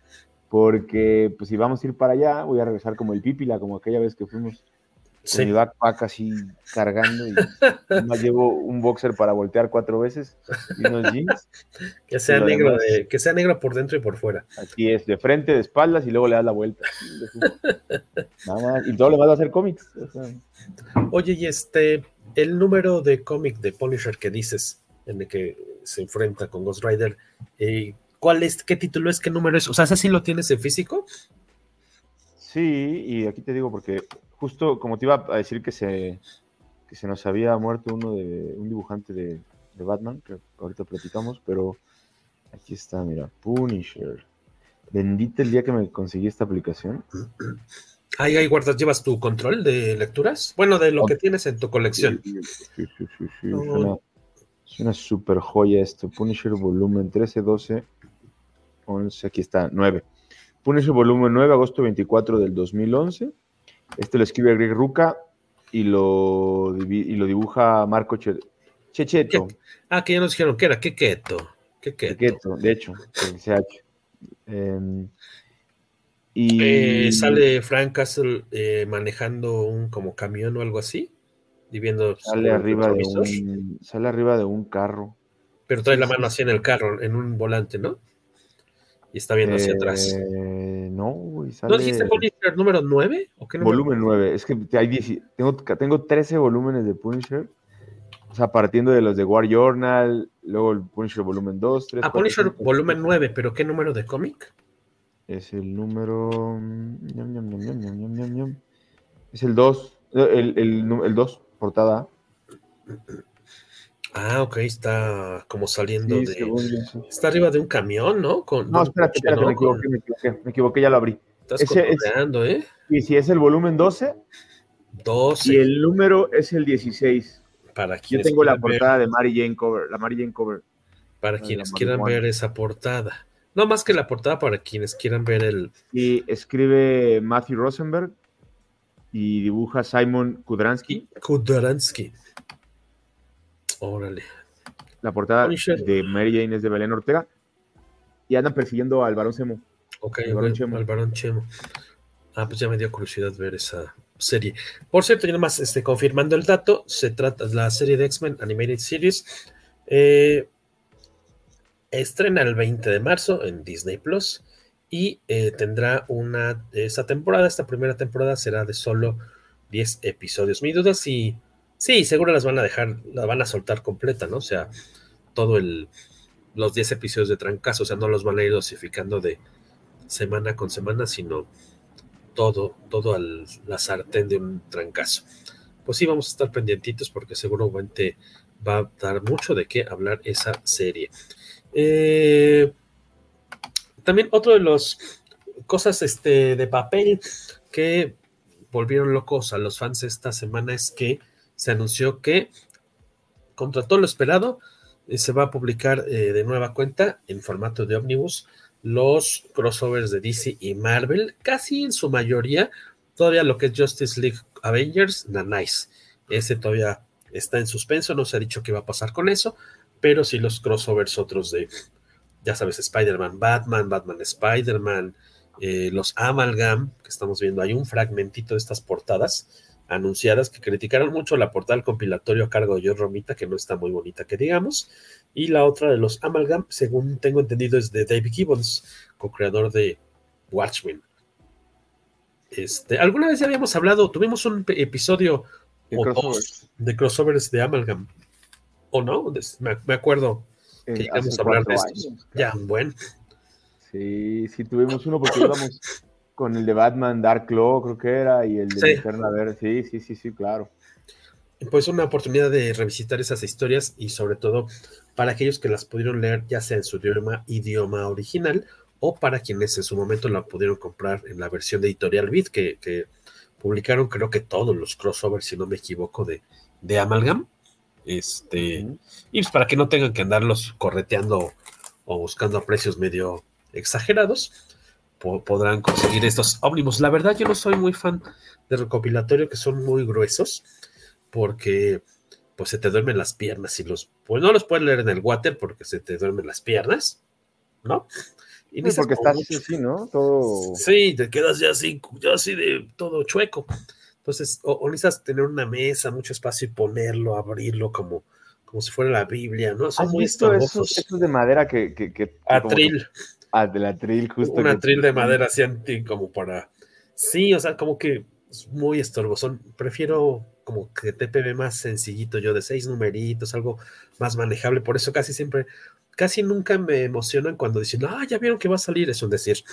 Porque, pues, si vamos a ir para allá, voy a regresar como el pípila, como aquella vez que fuimos Sí. mi backpack así cargando y más llevo un boxer para voltear cuatro veces y unos jeans. Que sea negro de, que sea negro por dentro y por fuera. Aquí es de frente, de espaldas y luego le das la vuelta. Nada más. Y todo lo demás va a ser cómics. Oye, y este, el número de cómic de Punisher que dices, en el que se enfrenta con Ghost Rider, eh, ¿cuál es, qué título es, qué número es? O sea, ¿ese sí lo tienes en físico? Sí, y aquí te digo porque justo como te iba a decir que se, que se nos había muerto uno de un dibujante de, de Batman, que ahorita platicamos, pero aquí está, mira, Punisher. Bendita el día que me conseguí esta aplicación. Ahí, ahí guardas, llevas tu control de lecturas. Bueno, de lo que tienes en tu colección. Sí, sí, sí, No. Es una super joya esto. Punisher volumen 13, 12, 11, aquí está, 9. Punisher volumen 9, agosto 24 del 2011. Este lo escribe Greg Ruca y lo, y lo dibuja Marco Che- Checheto. Ah, que ya nos dijeron que era, keto. Checheto, de hecho. Em, y Eh, sale Frank Castle eh, manejando un como camión o algo así, y viendo sale arriba, de un, sale arriba de un carro. pero trae la mano así en el carro, en un volante, ¿no? y está viendo hacia eh, atrás. No, güey. Sale... ¿No dijiste Punisher número 9? ¿O qué Volumen 9. Es que hay 10, tengo, tengo 13 volúmenes de Punisher. O sea, partiendo de los de War Journal, luego el Punisher volumen 2, 3. Ah, Punisher 5, volumen 9, pero ¿qué número de cómic? Es el número. Es el 2. El, el, el 2, portada. Ah, ok, está como saliendo Sí, de. yo. Está arriba de un camión, ¿no? Con, No, espérate, espérate, ¿no? me equivoqué, me equivoqué, me equivoqué, ya lo abrí. Estás Ese es- ¿eh? Y si es el volumen 12 12. y el número es el 16. Para Yo tengo la ver- portada de Mary Jane cover, la Mary Jane cover. Para quienes quieran ver esa portada. No más que la portada, para quienes quieran ver el. Y escribe Matthew Rosenberg y dibuja Simon Kudransky. Kudaransky. Órale. La portada Punisher. de Mary Jane es de Belén Ortega. Y andan persiguiendo al varón Semo. Ok, El Barón Chemo. al Barón Chemo. Ah, pues ya me dio curiosidad ver esa serie. Por cierto, y nada más este, confirmando el dato, se trata de la serie de X-Men Animated Series. eh, estrena el 20 de marzo en Disney Plus y eh, tendrá una. Esa temporada, esta primera temporada será de solo 10 episodios. Mi duda si. Sí, seguro las van a dejar, la van a soltar completa, ¿no? O sea, todo el. Los 10 episodios de trancazo, o sea, no los van a ir dosificando de semana con semana, sino todo, todo al la sartén de un trancazo. Pues sí, vamos a estar pendientitos porque seguramente va a dar mucho de qué hablar esa serie. Eh, también otro de los cosas este, de papel que volvieron locos a los fans esta semana es que se anunció que contra todo lo esperado eh, se va a publicar eh, de nueva cuenta en formato de ómnibus los crossovers de DC y Marvel, casi en su mayoría, todavía lo que es Justice League Avengers, na nice. Ese todavía está en suspenso, no se ha dicho qué va a pasar con eso, pero sí los crossovers otros de, ya sabes, Spider-Man, Batman, Batman, Spider-Man, eh, los Amalgam, que estamos viendo, hay un fragmentito de estas portadas anunciadas que criticaron mucho la portada del compilatorio a cargo de John Romita, que no está muy bonita, que digamos, y la otra de los Amalgam, según tengo entendido, es de David Gibbons, co-creador de Watchmen. Este, alguna vez ya habíamos hablado, tuvimos un episodio De o crossovers. dos de crossovers de Amalgam, ¿o no? Me, me acuerdo que Eh, llegamos a hablar de años, Ya, bueno. Sí, sí, tuvimos uno porque íbamos con el de Batman Dark Claw, creo que era, y el de Sí. Linterna Verde. Sí, sí, sí, sí, claro. pues una oportunidad de revisitar esas historias y sobre todo para aquellos que las pudieron leer ya sea en su idioma, idioma original o para quienes en su momento la pudieron comprar en la versión de Editorial Beat que, que publicaron creo que todos los crossovers, si no me equivoco, de, de Amalgam. Este, Y pues para que no tengan que andarlos correteando o buscando a precios medio exagerados, po- podrán conseguir estos ómnibus. La verdad, yo no soy muy fan de recopilatorio que son muy gruesos porque pues se te duermen las piernas y los pues no los puedes leer en el water porque se te duermen las piernas, ¿no? Y Sí, porque como estás mucho- así, ¿no? Todo. Sí, te quedas ya así, ya así de todo chueco. Entonces, o, o necesitas tener una mesa, mucho espacio y ponerlo, abrirlo como, como si fuera la Biblia, ¿no? Son ¿Has muy visto esos, esos de madera que. que, Atril. que- Ah, de la atril, justo. Un atril de madera así como para. Sí, o sea, como que es muy estorboso. Prefiero como que TPB más sencillito, yo de seis numeritos, algo más manejable. Por eso casi siempre, casi nunca me emocionan cuando dicen, ah, ya vieron que va a salir. Es un decir,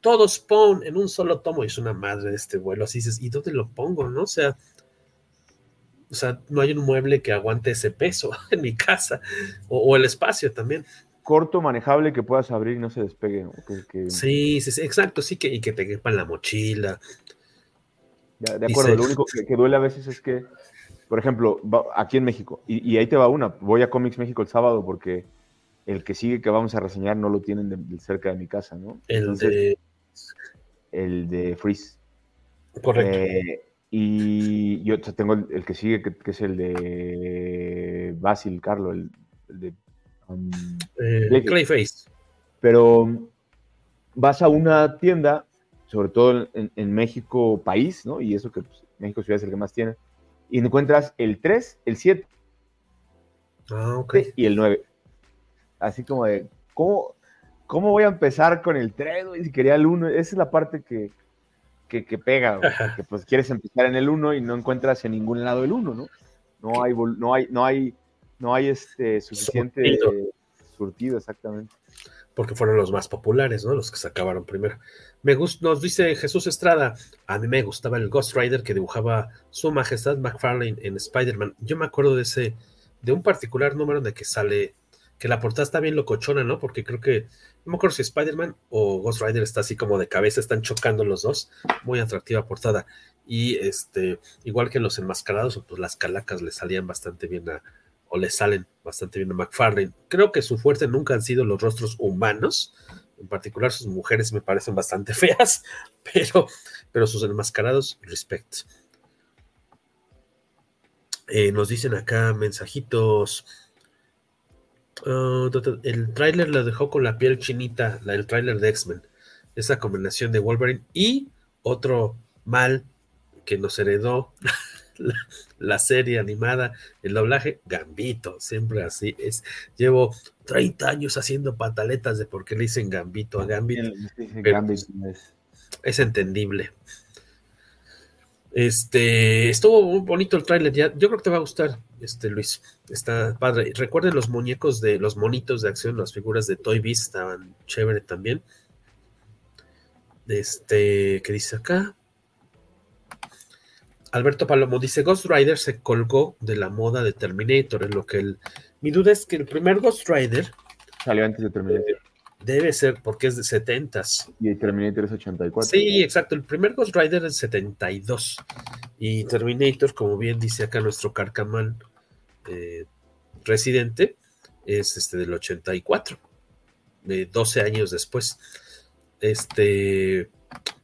todos Spawn en un solo tomo. Y es una madre de este vuelo. Así dices, ¿y dónde lo pongo? ¿No? O sea, o sea, no hay un mueble que aguante ese peso *laughs* en mi casa. O, o el espacio también. Corto, manejable, que puedas abrir y no se despegue. ¿no? Que- que- Sí, sí, sí, exacto, sí que, y que te quepa en la mochila. Ya, de acuerdo, lo único que, que duele a veces es que, por ejemplo, aquí en México, y, y ahí te va una, voy a Comics México el sábado porque el que sigue que vamos a reseñar no lo tienen de, de cerca de mi casa, ¿no? El Entonces, de. El de Freeze. Correcto. Eh, y yo tengo el, el que sigue, que, que es el de Basil Carlo, el, el de... um, Eh, Clayface. Pero vas a una tienda, sobre todo en, en México país, ¿no? Y eso que pues, México ciudad es el que más tiene, y encuentras el 3, el 7 Ah, ok. y el 9. Así como de, ¿cómo, cómo voy a empezar con el 3, güey? Si quería el 1, esa es la parte que, que, que pega, güey, que pues quieres empezar en el 1 y no encuentras en ningún lado el 1, ¿no? No hay, no hay, no hay, no hay este suficiente Surtido. surtido, exactamente. Porque fueron los más populares, ¿no? Los que se acabaron primero. Me gust- nos dice Jesús Estrada, a mí me gustaba el Ghost Rider que dibujaba su majestad McFarlane en Spider-Man. Yo me acuerdo de ese, de un particular número de que sale, que la portada está bien locochona, ¿no? Porque creo que, no me acuerdo si Spider-Man o Ghost Rider está así como de cabeza, están chocando los dos. Muy atractiva portada. Y este, igual que en los enmascarados, pues las calacas le salían bastante bien a, o le salen bastante bien a McFarlane. Creo que su fuerte nunca han sido los rostros humanos, en particular sus mujeres me parecen bastante *laughs* feas, pero, pero sus enmascarados, respect. Eh, nos dicen acá mensajitos. Uh, el tráiler lo dejó con la piel chinita, la, el tráiler de X-Men. Esa combinación de Wolverine y otro mal que nos heredó la, la, serie animada, el doblaje, Gambito, siempre así es. Llevo 30 años haciendo pataletas de por qué le dicen Gambito a Gambito. Gambito es. es entendible. Este, estuvo muy bonito el tráiler, yo creo que te va a gustar, este Luis, está padre. Recuerden los muñecos de, los monitos de acción, las figuras de Toy Biz estaban chévere también. Este, ¿qué dice acá? Alberto Palomo dice, Ghost Rider se colgó de la moda de Terminator, en lo que el, mi duda es que el primer Ghost Rider salió antes de Terminator. Debe ser porque es de 70s. Y Terminator es 84. Sí, exacto. El primer Ghost Rider es 72. Y Terminator, como bien dice acá nuestro Carcaman eh, residente, es este del 84. Eh, 12 años después. Este.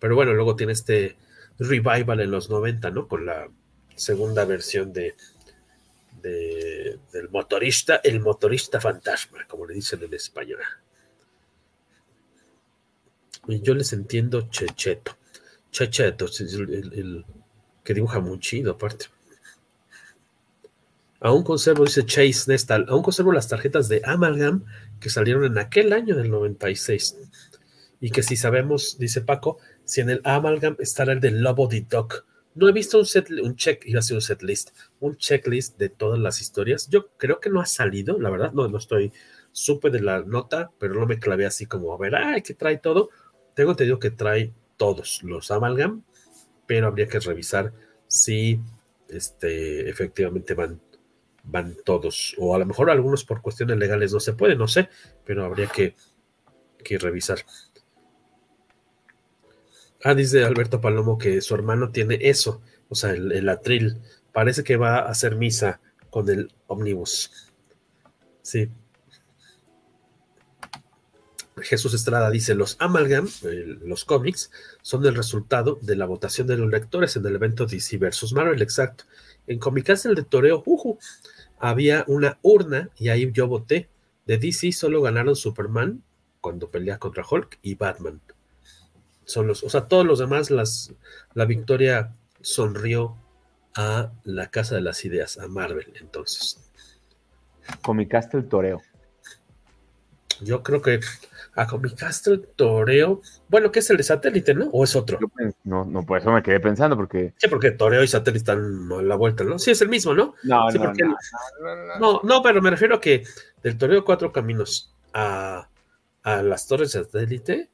Pero bueno, luego tiene este revival en los 90, ¿no? Con la segunda versión de, de del motorista, el motorista fantasma, como le dicen en español. Yo les entiendo Checheto. Checheto, el, el, que dibuja muy chido, aparte. Aún conservo, dice Chase Nestal, aún conservo las tarjetas de Amalgam que salieron en aquel año del 96. Y que si sabemos, dice Paco, si en el Amalgam estará el de Lobo the Dog. No he visto un set, un check, iba a ser un set list, un checklist de todas las historias. Yo creo que no ha salido, la verdad, no, no estoy, supe de la nota, pero no me clavé así como a ver, ay, que trae todo tengo entendido que trae todos los Amalgam, pero habría que revisar si este, efectivamente van, van todos, o a lo mejor algunos por cuestiones legales no se puede, no sé, pero habría que, que revisar. Ah, dice Alberto Palomo que su hermano tiene eso, o sea, el, atril. Parece que va a hacer misa con el ómnibus. Sí, Jesús Estrada dice, los Amalgam, eh, los cómics, son el resultado de la votación de los lectores en el evento DC versus Marvel, exacto. En el de Toreo, uh, había una urna y ahí yo voté. De DC solo ganaron Superman cuando pelea contra Hulk y Batman. Son los, o sea, todos los demás, las, la victoria sonrió a la Casa de las Ideas, a Marvel, entonces. Comicaste el toreo. Yo creo que a Comic Castle Toreo. Bueno, ¿qué es el de satélite, no? ¿O es otro? No, no, por eso me quedé pensando, porque. Sí, porque Toreo y satélite están a la vuelta, ¿no? Sí, es el mismo, ¿no? No, sí, no, porque no, el... no, no, pero me refiero a que del Toreo Cuatro Caminos a, a las Torres de Satélite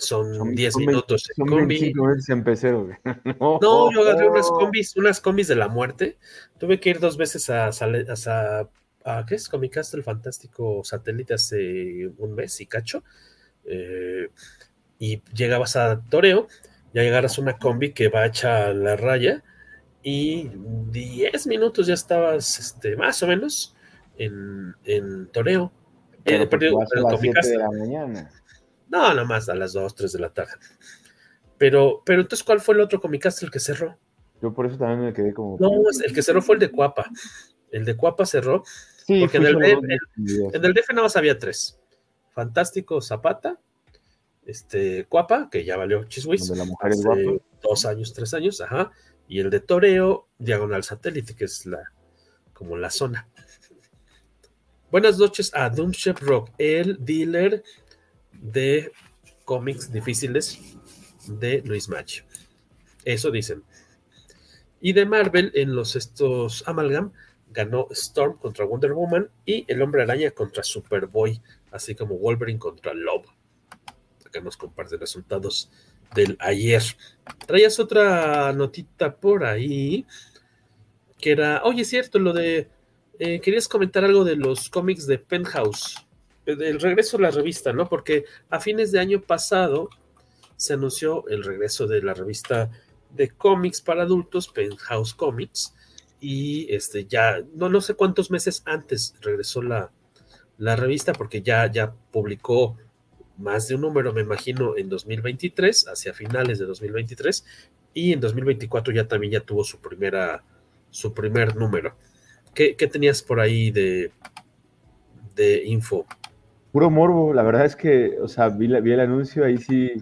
son 10 minutos. Son 25 minutos en pecero. *laughs* no, no, yo agarré unas combis, unas combis de la muerte. Tuve que ir dos veces a, a, a ¿qué es? Comic Castle Fantástico Satélite hace un mes y cacho. Eh, y llegabas a Toreo, ya llegaras una combi que va hecha la raya y 10 minutos ya estabas este, más o menos en, en Toreo. Pero eh, perdido, a las 7 de la mañana. No, nada más a las 2, 3 de la tarde. Pero, pero entonces, ¿cuál fue el otro Comic Castle que cerró? Yo por eso también me quedé como. No, el que cerró fue el de Cuapa. El de Cuapa cerró porque en el, en el, DF nada más había tres. Fantástico Zapata, este Cuapa, que ya valió Chiswis, la mujer hace dos años, tres años, ajá, y el de Toreo, Diagonal Satélite, que es la como la zona. Buenas noches a Doomship Rock, el dealer de cómics difíciles de Luis Match. Eso dicen. Y de Marvel en los estos Amalgam ganó Storm contra Wonder Woman y El Hombre Araña contra Superboy, así como Wolverine contra Lobo. Acá nos comparte resultados del ayer. Traías otra notita por ahí que era, oye, es cierto, lo de eh, querías comentar algo de los cómics de Penthouse, del regreso de la revista, ¿no? Porque a fines de año pasado se anunció el regreso de la revista de cómics para adultos, Penthouse Comics, y este ya, no, no sé cuántos meses antes regresó la, la revista, porque ya, ya publicó más de un número, me imagino, en 2023, hacia finales de 2023, y en 2024 ya también ya tuvo su primera, su primer número. ¿Qué, qué tenías por ahí de, de info? Puro morbo, la verdad es que, o sea, vi, vi el anuncio, ahí sí.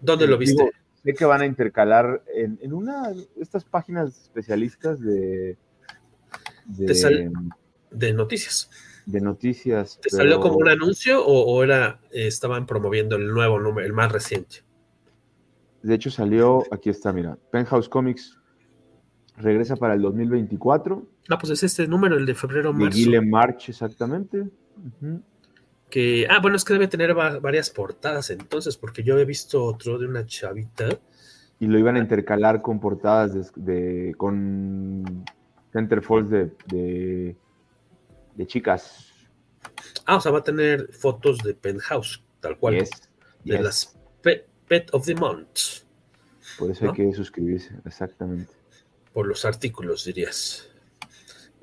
¿Dónde lo viste? Digo, sé que van a intercalar en, en, una de estas páginas especialistas de. de, sal, de noticias. De noticias. ¿Te pero... salió como un anuncio o, o era eh, estaban promoviendo el nuevo número, el más reciente? De hecho, salió, aquí está, mira, Penthouse Comics regresa para el 2024. Ah, pues es este número, el de febrero-marzo. De March, exactamente. Uh -huh. Que, ah, bueno, es que debe tener va varias portadas entonces, porque yo he visto otro de una chavita. Y lo iban a intercalar con portadas de, de con centerfolds de, de, de, chicas. Ah, o sea, va a tener fotos de Penthouse, tal cual. Yes, de yes. las Pet, Pet of the Month. Por eso ¿no? hay que suscribirse, exactamente. Por los artículos, dirías.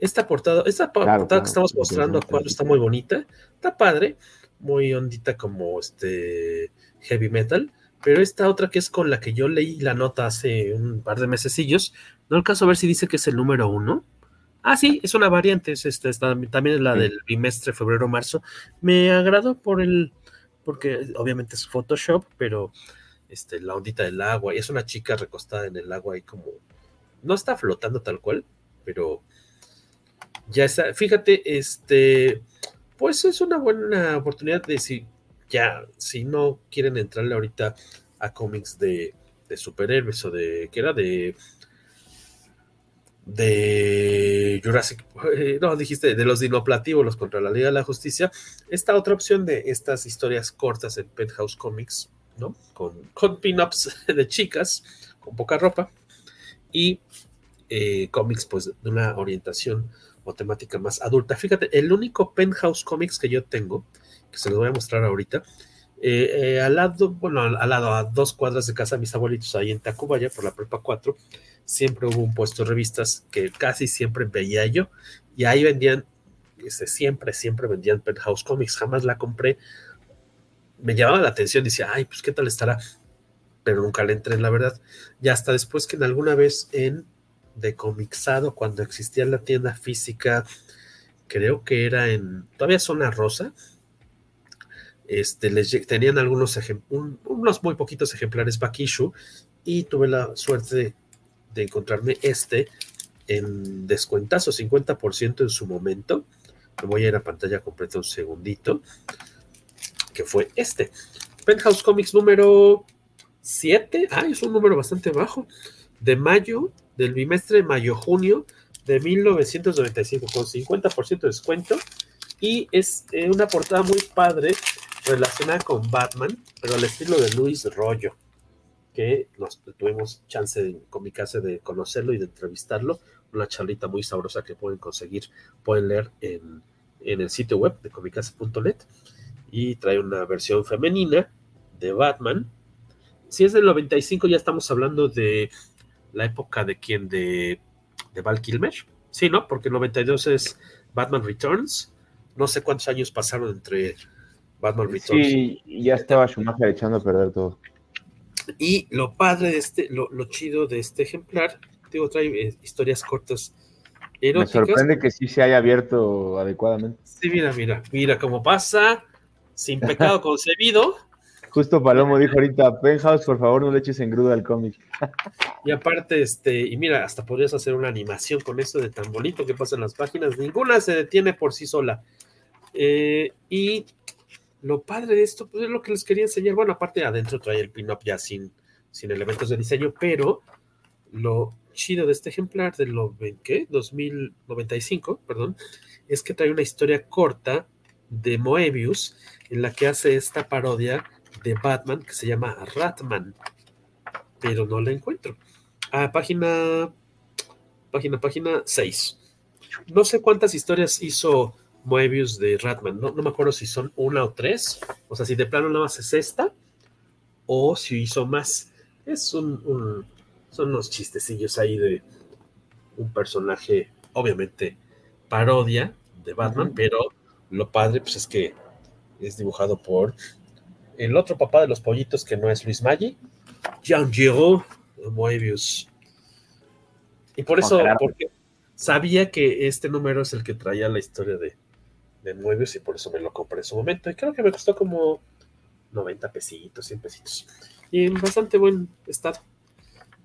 Esta portada, esta portada claro, que estamos mostrando a cuadro está muy bonita, está padre, muy ondita como este heavy metal, pero esta otra que es con la que yo leí la nota hace un par de mesecillos, no alcanzo a ver si dice que es el número uno. Ah, sí, es una variante, es este, está, también es la sí. del bimestre febrero-marzo. Me agradó por el, porque obviamente es Photoshop, pero este, la ondita del agua, y es una chica recostada en el agua y como, no está flotando tal cual, pero ya está, fíjate, este, pues es una buena oportunidad de si ya, si no quieren entrarle ahorita a cómics de, superhéroes o de, ¿qué era? De, de Jurassic, no, dijiste, de los dinoplatívolos contra la Liga de la Justicia, esta otra opción de estas historias cortas en Penthouse Comics, ¿no? Con, con pin-ups *laughs* de chicas, con poca ropa, y eh, cómics, pues, de una orientación temática más adulta. Fíjate, el único Penthouse Comics que yo tengo, que se los voy a mostrar ahorita, eh, eh, al lado, bueno, al, lado, a dos cuadras de casa de mis abuelitos, ahí en Tacubaya, por la prepa 4, siempre hubo un puesto de revistas que casi siempre veía yo, y ahí vendían, este, siempre, siempre vendían Penthouse Comics, jamás la compré, me llamaba la atención, decía, ay, pues qué tal estará, pero nunca le entré, la verdad, y hasta después que en alguna vez en de Comixado, cuando existía la tienda física, creo que era en, todavía zona rosa, este, les tenían algunos un, unos muy poquitos ejemplares back issue y tuve la suerte de, de encontrarme este en descuentazo, 50% en su momento. Me voy a ir a pantalla completa un segundito, que fue este. Penthouse Comics número 7, ah, es un número bastante bajo, de mayo, del bimestre mayo-junio de 1995, con 50% de descuento. Y es eh, una portada muy padre relacionada con Batman, pero al estilo de Luis Rollo, que nos tuvimos chance en Comicase de conocerlo y de entrevistarlo. Una charlita muy sabrosa que pueden conseguir, pueden leer en, en el sitio web de comicase.net. Y trae una versión femenina de Batman. Si es del 95, ya estamos hablando de la época de quién, de, de Val Kilmer. Sí, ¿no? Porque el 92 es Batman Returns. No sé cuántos años pasaron entre Batman Returns. Sí, ya estaba Schumacher echando a perder todo. Y lo padre de este, lo, lo chido de este ejemplar, digo, trae eh, historias cortas eróticas. Me sorprende que sí se haya abierto adecuadamente. Sí, mira, mira, mira cómo pasa, sin pecado *laughs* concebido. Justo Palomo dijo ahorita, Penthouse, por favor, no le eches en gruda al cómic. *laughs* Y aparte, este, y mira, hasta podrías hacer una animación con esto de tan bonito que pasa en las páginas. Ninguna se detiene por sí sola. Eh, y lo padre de esto, pues es lo que les quería enseñar. Bueno, aparte adentro trae el pin-up ya sin, sin elementos de diseño, pero lo chido de este ejemplar de lo ¿qué? 2095, perdón, es que trae una historia corta de Moebius en la que hace esta parodia de Batman que se llama Ratman, pero no la encuentro. Ah, página, página, página 6. no sé cuántas historias hizo Moebius de Ratman, no, no, me acuerdo si son una o tres, o sea, si de plano nada más es esta, o si hizo más. Es un, un son unos chistecillos ahí de un personaje, obviamente, parodia de Batman, uh -huh. pero lo padre, pues es que es dibujado por el otro papá de los pollitos que no es Luis Maggi, Jean Giraud Moebius. Y por eso, porque sabía que este número es el que traía la historia de, de Moebius y por eso me lo compré en su momento. Y creo que me costó como 90 pesitos, 100 pesitos. Y en bastante buen estado.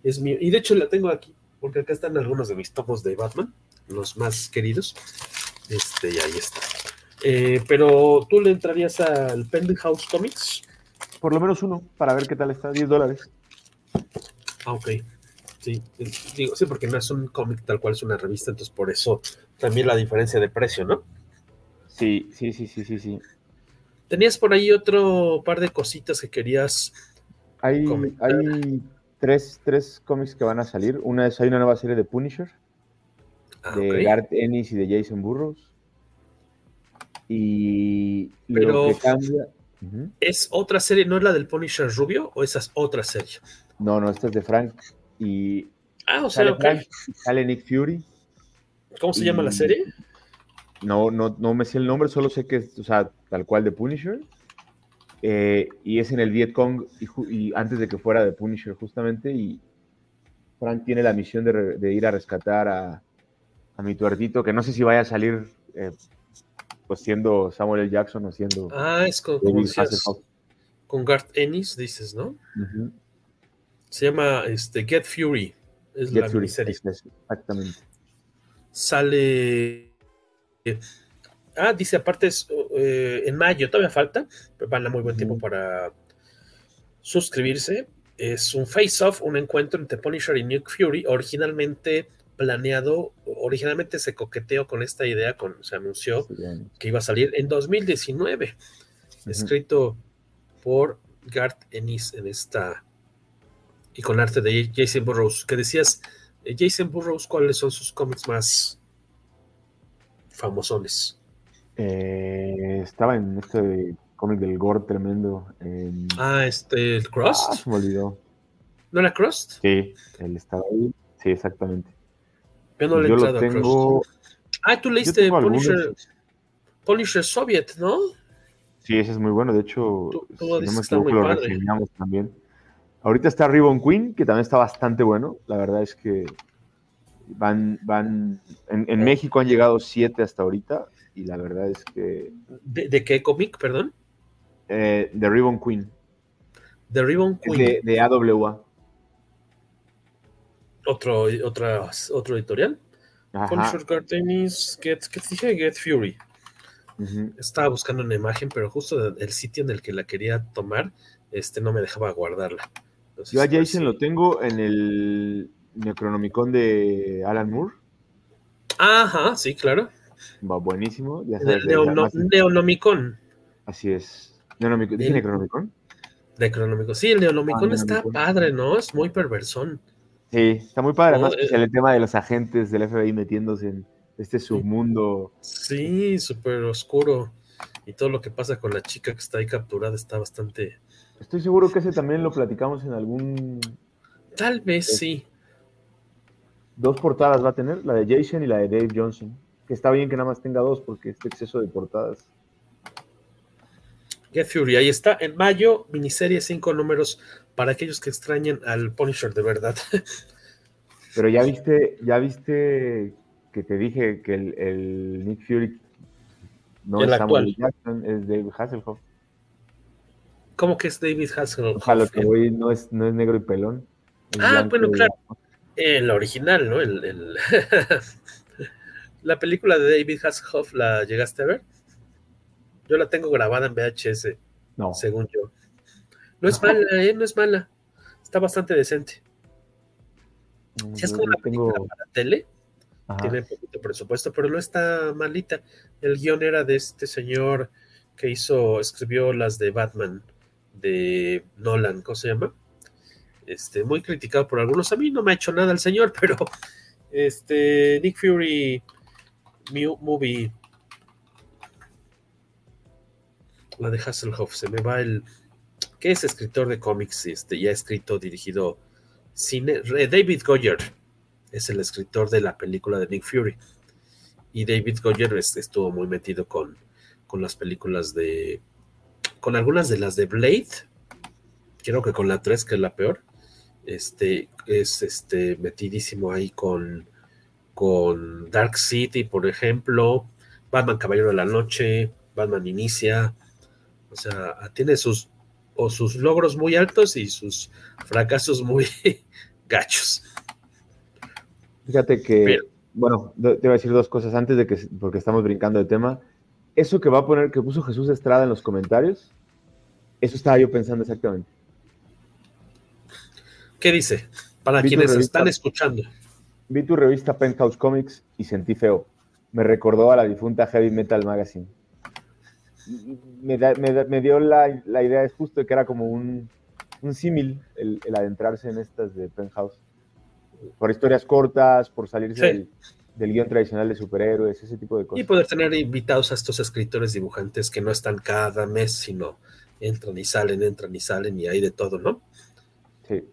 Es mío. Y de hecho la tengo aquí, porque acá están algunos de mis tomos de Batman, los más queridos. Este, y ahí está. Eh, pero tú le entrarías al Pending House Comics. Por lo menos uno, para ver qué tal está, 10 dólares. Ah, ok. Sí, digo, sí, porque no es un cómic tal cual, es una revista, entonces por eso también la diferencia de precio, ¿no? Sí, sí, sí, sí, sí, sí. Tenías por ahí otro par de cositas que querías. Hay, hay tres, tres cómics que van a salir. Una es, hay una nueva serie de Punisher, ah, de okay. Garth Ennis y de Jason Burroughs. Y Pero lo que cambia. Uh -huh. ¿Es otra serie? ¿No es la del Punisher Rubio o esa es otra serie? No, no, esta es de Frank. Y ah, o sea, sale, okay. Frank, sale Nick Fury. ¿Cómo se y... llama la serie? No, no, no me sé el nombre, solo sé que es, o sea, tal cual de Punisher. Eh, y es en el Vietcong y, y, antes de que fuera de Punisher justamente y Frank tiene la misión de, de ir a rescatar a, a, mi tuertito que no sé si vaya a salir eh, pues siendo Samuel L. Jackson o siendo ah es con, como decías, con Garth Ennis dices no uh -huh. se llama este Get Fury es Get la Fury, serie exactamente sale Ah, dice aparte es eh, en mayo, todavía falta, pero van a muy buen tiempo para suscribirse. Es un face-off, un encuentro entre Punisher y Nick Fury, originalmente planeado, originalmente se coqueteó con esta idea, con, se anunció que iba a salir en 2019, uh -huh. escrito por Garth Ennis en esta, y con arte de Jason Burroughs, que decías, eh, Jason Burroughs, ¿cuáles son sus cómics más famosones? Eh, estaba en este cómic del gore tremendo. En... Ah, este, el Crust. Ah, se me olvidó. ¿No era Crust? Sí, él estaba ahí. Sí, exactamente. Yo no le he Yo entrado lo tengo... Ah, tú leíste Punisher, Punisher Soviet, ¿no? Sí, ese es muy bueno. De hecho, tú, tú si no me equivoco, lo reseñamos también. Ahorita está Ribbon Queen, que también está bastante bueno. La verdad es que van, van, en, en México han llegado siete hasta ahorita y la verdad es que... ¿De, de qué cómic, perdón? Eh, The Ribbon Queen. The Ribbon Queen. De, de AWA. Otro, otra, otro editorial. Punisher Cartenis, Get, ¿qué dije? Get Fury. Uh -huh. Estaba buscando una imagen, pero justo el sitio en el que la quería tomar, este no me dejaba guardarla. Entonces, Yo a Jason lo tengo en el Necronomicon de Alan Moore. Ajá, sí, claro. Va buenísimo. Ya sabes, Neono, Neonomicon. Así es. Neonomicon. ¿Dice Necronomicon? Necronomicon. Sí, el Neonomicon ah, está padre, ¿no? Es muy perversón. Sí, está muy padre. Además, eh, el tema de los agentes del FBI metiéndose en este submundo. Sí, súper oscuro. Y todo lo que pasa con la chica que está ahí capturada está bastante. Estoy seguro que ese también lo platicamos en algún. Tal vez es... sí. Dos portadas va a tener, la de Jason y la de Dave Johnson. Que está bien que nada más tenga dos porque este exceso de portadas. Get Fury, ahí está. En mayo, miniserie, cinco números para aquellos que extrañan al Punisher de verdad. *laughs* Pero ya viste, ya viste que te dije que el, el Nick Fury no el es actual. Samuel Jackson, es David Hasselhoff. ¿Cómo que es David Hasselhoff? O sea, lo que voy no es, no es negro y pelón. Ah, bueno, claro. El original, ¿no? El, el *laughs* la película de David Hasselhoff, ¿la llegaste a ver? Yo la tengo grabada en VHS, no. según yo. No es mala, ¿eh? No es mala. Está bastante decente. Si es como una película tengo... para tele, Ajá. tiene poquito presupuesto, pero no está malita. El guion era de este señor que hizo, escribió las de Batman, de Nolan, ¿cómo se llama? Este, muy criticado por algunos. A mí no me ha hecho nada el señor, *laughs* pero este, Nick Fury Movie. La de Hasselhoff, se me va el. ¿Qué es escritor de cómics? Este, ya ha escrito, dirigido cine. David Goyer es el escritor de la película de Nick Fury. Y David Goyer estuvo muy metido con, con las películas de. con algunas de las de Blade. Creo que con la 3, que es la peor. Este es este metidísimo ahí con, con Dark City, por ejemplo. Batman Caballero de la Noche. Batman Inicia. O sea, tiene sus o sus logros muy altos y sus fracasos muy *laughs* gachos. Fíjate que, bueno, te voy a decir dos cosas antes de que, porque estamos brincando de tema. Eso que va a poner, que puso Jesús Estrada en los comentarios, eso estaba yo pensando exactamente. ¿Qué dice? Para quienes están escuchando. Vi tu revista Penthouse Comics y sentí feo. Me recordó a la difunta Heavy Metal Magazine me, dio la, idea, es justo de que era como un, símil el, adentrarse en estas de Penthouse. Por historias cortas, por salirse del, del, guion tradicional de superhéroes, ese tipo de cosas. Y poder tener invitados a estos escritores dibujantes que no están cada mes, sino entran y salen, entran y salen y hay de todo, ¿no? Sí.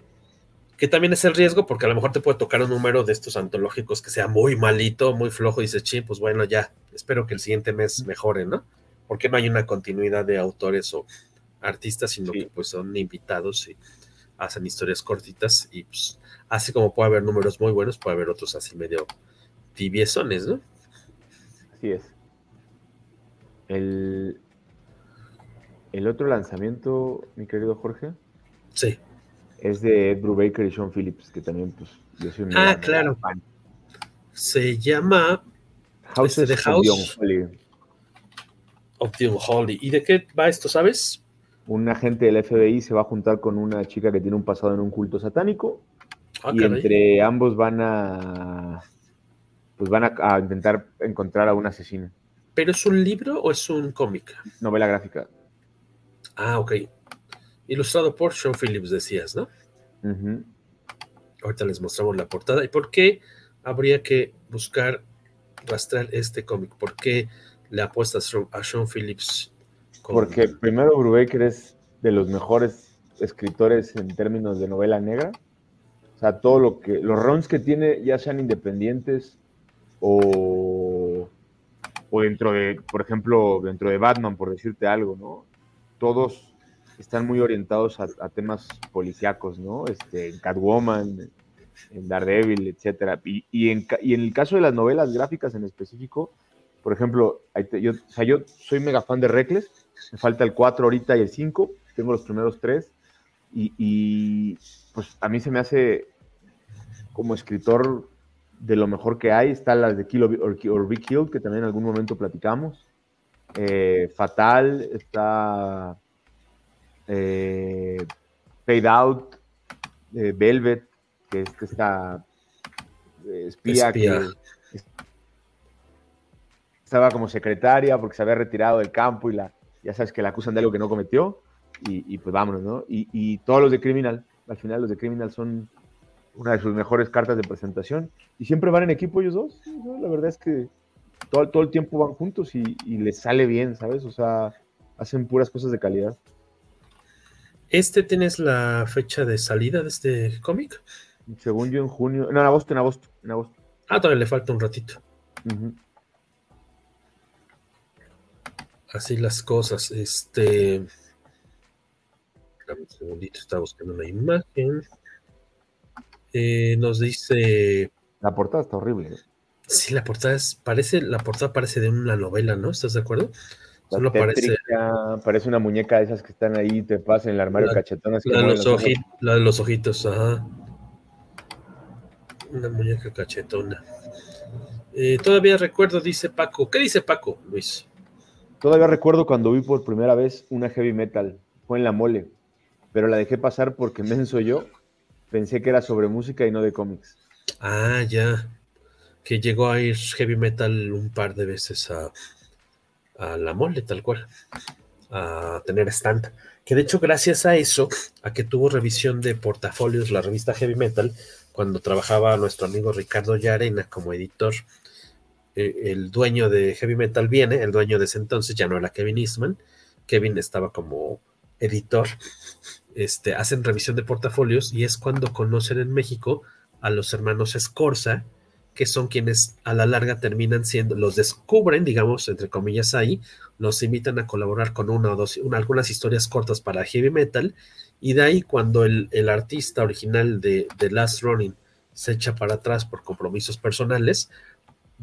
Que también es el riesgo, porque a lo mejor te puede tocar un número de estos antológicos que sea muy malito, muy flojo, y dices, sí, pues bueno, ya, espero que el siguiente mes mejore, ¿no? Porque no hay una continuidad de autores o artistas, sino que pues son invitados y hacen historias cortitas y pues así como puede haber números muy buenos, puede haber otros así medio tibiezones, ¿no? Así es. El, el otro lanzamiento, mi querido Jorge. Sí. Es de Ed Brubaker y Sean Phillips, que también, pues, yo soy un Ah, claro. Se llama House de este, House. Optimum Holly. ¿Y de qué va esto, sabes? Un agente del FBI se va a juntar con una chica que tiene un pasado en un culto satánico. Ah, y entre ambos van a. Pues van a, intentar encontrar a un asesino. ¿Pero es un libro o es un cómic? Novela gráfica. Ah, ok. Ilustrado por Sean Phillips, decías, ¿no? Ahorita les mostramos la portada. ¿Y por qué habría que buscar rastrear este cómic? ¿Por qué le apuestas a Sean Phillips? Porque primero Brubaker es de los mejores escritores en términos de novela negra. O sea, todo lo que, los runs que tiene, ya sean independientes o, o dentro de, por ejemplo, dentro de Batman, por decirte algo, ¿no? Todos están muy orientados a, temas policíacos, ¿no? Este, en Catwoman, en Daredevil, etcétera. Y, y, en, y en el caso de las novelas gráficas en específico, por ejemplo, yo, o sea, yo soy mega fan de Reckless, me falta el 4 ahorita y el 5, tengo los primeros tres, y, pues a mí se me hace como escritor de lo mejor que hay, están las de Kill or, Be Killed, que también en algún momento platicamos, eh, Fatal, está eh, Paid Out, eh, Velvet, que es esta espía, que estaba como secretaria porque se había retirado del campo y la, ya sabes que la acusan de algo que no cometió y, pues vámonos, ¿no? Y, todos los de Criminal, al final los de Criminal son una de sus mejores cartas de presentación y siempre van en equipo ellos dos, la verdad es que todo, todo el tiempo van juntos y, les sale bien, ¿sabes? O sea, hacen puras cosas de calidad. ¿Este tienes la fecha de salida de este cómic? Según yo en junio, no, en agosto, en agosto, en agosto. Ah, todavía le falta un ratito así las cosas. Este. Un segundito, está buscando una imagen. Eh, nos dice. La portada está horrible. ¿eh? Sí, la portada es, parece, la portada parece de una novela, ¿no? ¿Estás de acuerdo? Solo parece. Parece una muñeca de esas que están ahí te pasan en el armario cachetona. La, de los la de los ojitos, ajá. Una muñeca cachetona. Eh, todavía recuerdo, dice Paco. ¿Qué dice Paco, Luis? Todavía recuerdo cuando vi por primera vez una heavy metal, fue en la mole, pero la dejé pasar porque *laughs* menso yo, pensé que era sobre música y no de cómics. Ah, ya, que llegó a ir heavy metal un par de veces a, a la mole, tal cual, a tener stand. Que de hecho, gracias a eso, a que tuvo revisión de portafolios la revista Heavy Metal, cuando trabajaba nuestro amigo Ricardo Yarena como editor, el dueño de Heavy Metal viene, el dueño de ese entonces ya no era Kevin Eastman, Kevin estaba como editor, este, hacen revisión de portafolios y es cuando conocen en México a los hermanos Escorza, que son quienes a la larga terminan siendo, los descubren, digamos, entre comillas ahí, los invitan a colaborar con una o dos, algunas historias cortas para heavy metal, y de ahí cuando el, artista original de, The Last Running se echa para atrás por compromisos personales,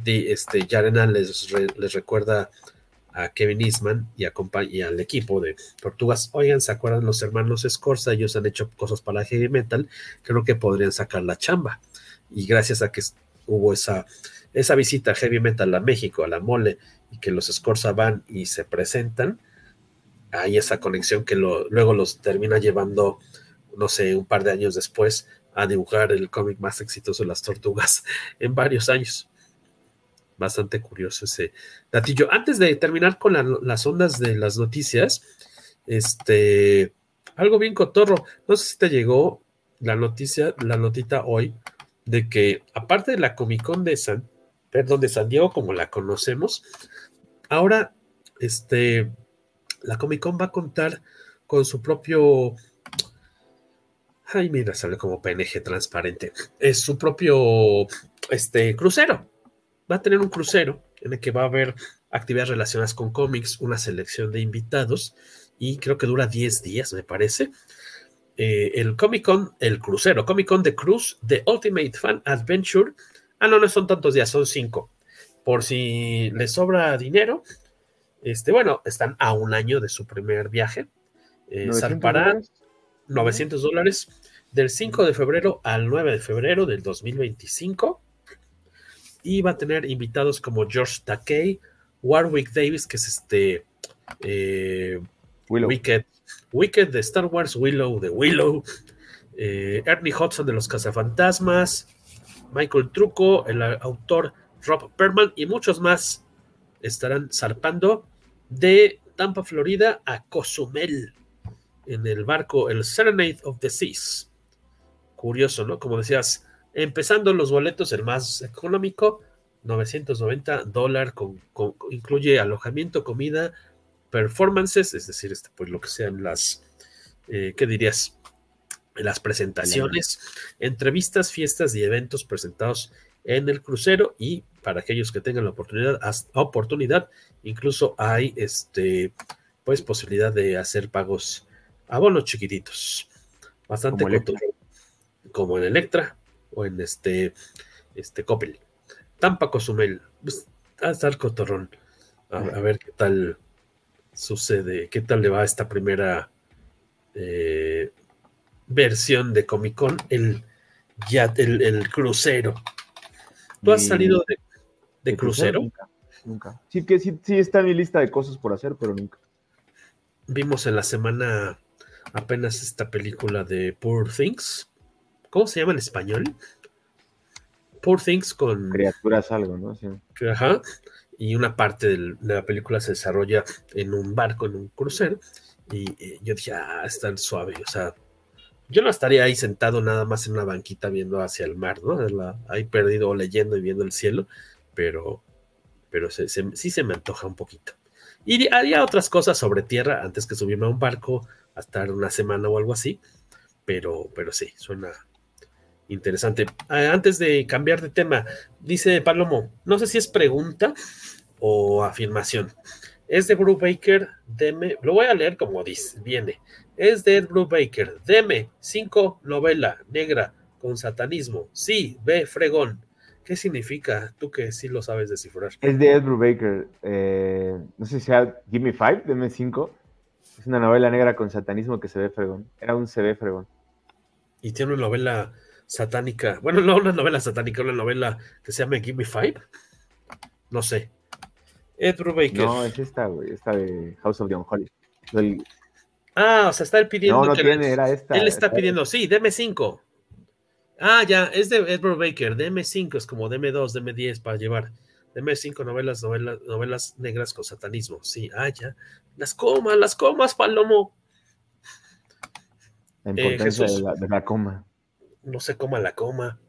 de, este, Yarena les, les recuerda a Kevin Eastman y, a, y al equipo de Tortugas, oigan, ¿se acuerdan los hermanos Scorza? Ellos han hecho cosas para heavy metal, creo que podrían sacar la chamba. Y gracias a que hubo esa, esa visita heavy metal a México, a la mole, y que los Scorza van y se presentan, hay esa conexión que luego los termina llevando, no sé, un par de años después a dibujar el cómic más exitoso de las tortugas *laughs* en varios años. Bastante curioso ese datillo. Antes de terminar con las ondas de las noticias, este, algo bien cotorro. No sé si te llegó la noticia, la notita hoy de que aparte de la Comic Con de San, perdón, de San Diego como la conocemos, ahora este, la Comic Con va a contar con su propio Ay, mira, sale como PNG transparente. Es su propio este, crucero. Va a tener un crucero en el que va a haber actividades relacionadas con cómics, una selección de invitados y creo que dura 10 días, me parece. Eh, el Comic Con, el crucero, Comic Con de Cruise, The Ultimate Fan Adventure. Ah, no, no son tantos días, son cinco. Por si les sobra dinero, este, bueno, están a un año de su primer viaje. Eh, 900 dólares del 5 de febrero al 9 de febrero del 2025. Y va a tener invitados como George Takei, Warwick Davis, que es este eh, Wicked Wicked de Star Wars, Willow de Willow, eh, Ernie Hudson de Los Cazafantasmas, Michael Truco, el autor Rob Perman y muchos más estarán zarpando de Tampa, Florida a Cozumel en el barco el Serenade of the Seas. Curioso, ¿no? Como decías, empezando los boletos, el más económico, 990 dólares, con, incluye alojamiento, comida, performances, es decir, este, pues lo que sean las, eh, ¿qué dirías? Las presentaciones, entrevistas, fiestas y eventos presentados en el crucero y para aquellos que tengan la oportunidad, oportunidad incluso hay este, pues posibilidad de hacer pagos a bonos chiquititos, bastante como, como en Electra o en este, este Coppel. Tampa Cozumel, pues, hasta el cotorrón. a ver qué tal sucede? ¿Qué tal le va a esta primera eh, versión de Comic Con? El, ya, el, crucero. ¿Tú has salido de, crucero? Nunca, Sí, que sí, sí está en mi lista de cosas por hacer, pero nunca. Vimos en la semana apenas esta película de Poor Things. ¿Cómo se llama en español? Poor Things con. Criaturas algo, ¿no? Sí. Ajá y una parte de la película se desarrolla en un barco, en un crucero, y eh, yo dije, ah, está suave, o sea, yo no estaría ahí sentado nada más en una banquita viendo hacia el mar, ¿no? ahí perdido leyendo y viendo el cielo, pero, pero sí se me antoja un poquito. Y haría otras cosas sobre tierra antes que subirme a un barco a estar una semana o algo así, pero, pero sí, suena, Interesante. Antes de cambiar de tema, dice Palomo, no sé si es pregunta o afirmación. Es de Baker, deme, lo voy a leer como dice, viene. Es de Ed Baker, deme cinco novela negra con satanismo. Sí, ve fregón. ¿Qué significa? Tú que sí lo sabes descifrar. Es de Ed Baker. Eh, no sé si sea Give Me Five, deme cinco. Es una novela negra con satanismo que se ve fregón. Era un se ve fregón. Y tiene una novela satánica. Bueno, no una novela satánica, una novela que se llama Give Me Five. No sé. Ed Brubaker. No, es esta, güey. Esta de House of the Unholy. Ah, o sea, está él pidiendo. No, no que tiene, era esta. Él está pidiendo, sí, deme 5. Ah, ya, es de Ed Brubaker. Deme 5, es como deme 2, deme 10 para llevar. Deme 5 novelas, novelas, novelas negras con satanismo. Sí, ah, ya. Las comas, las comas, Palomo. La importancia eh, de, la, de la coma no se coma la coma.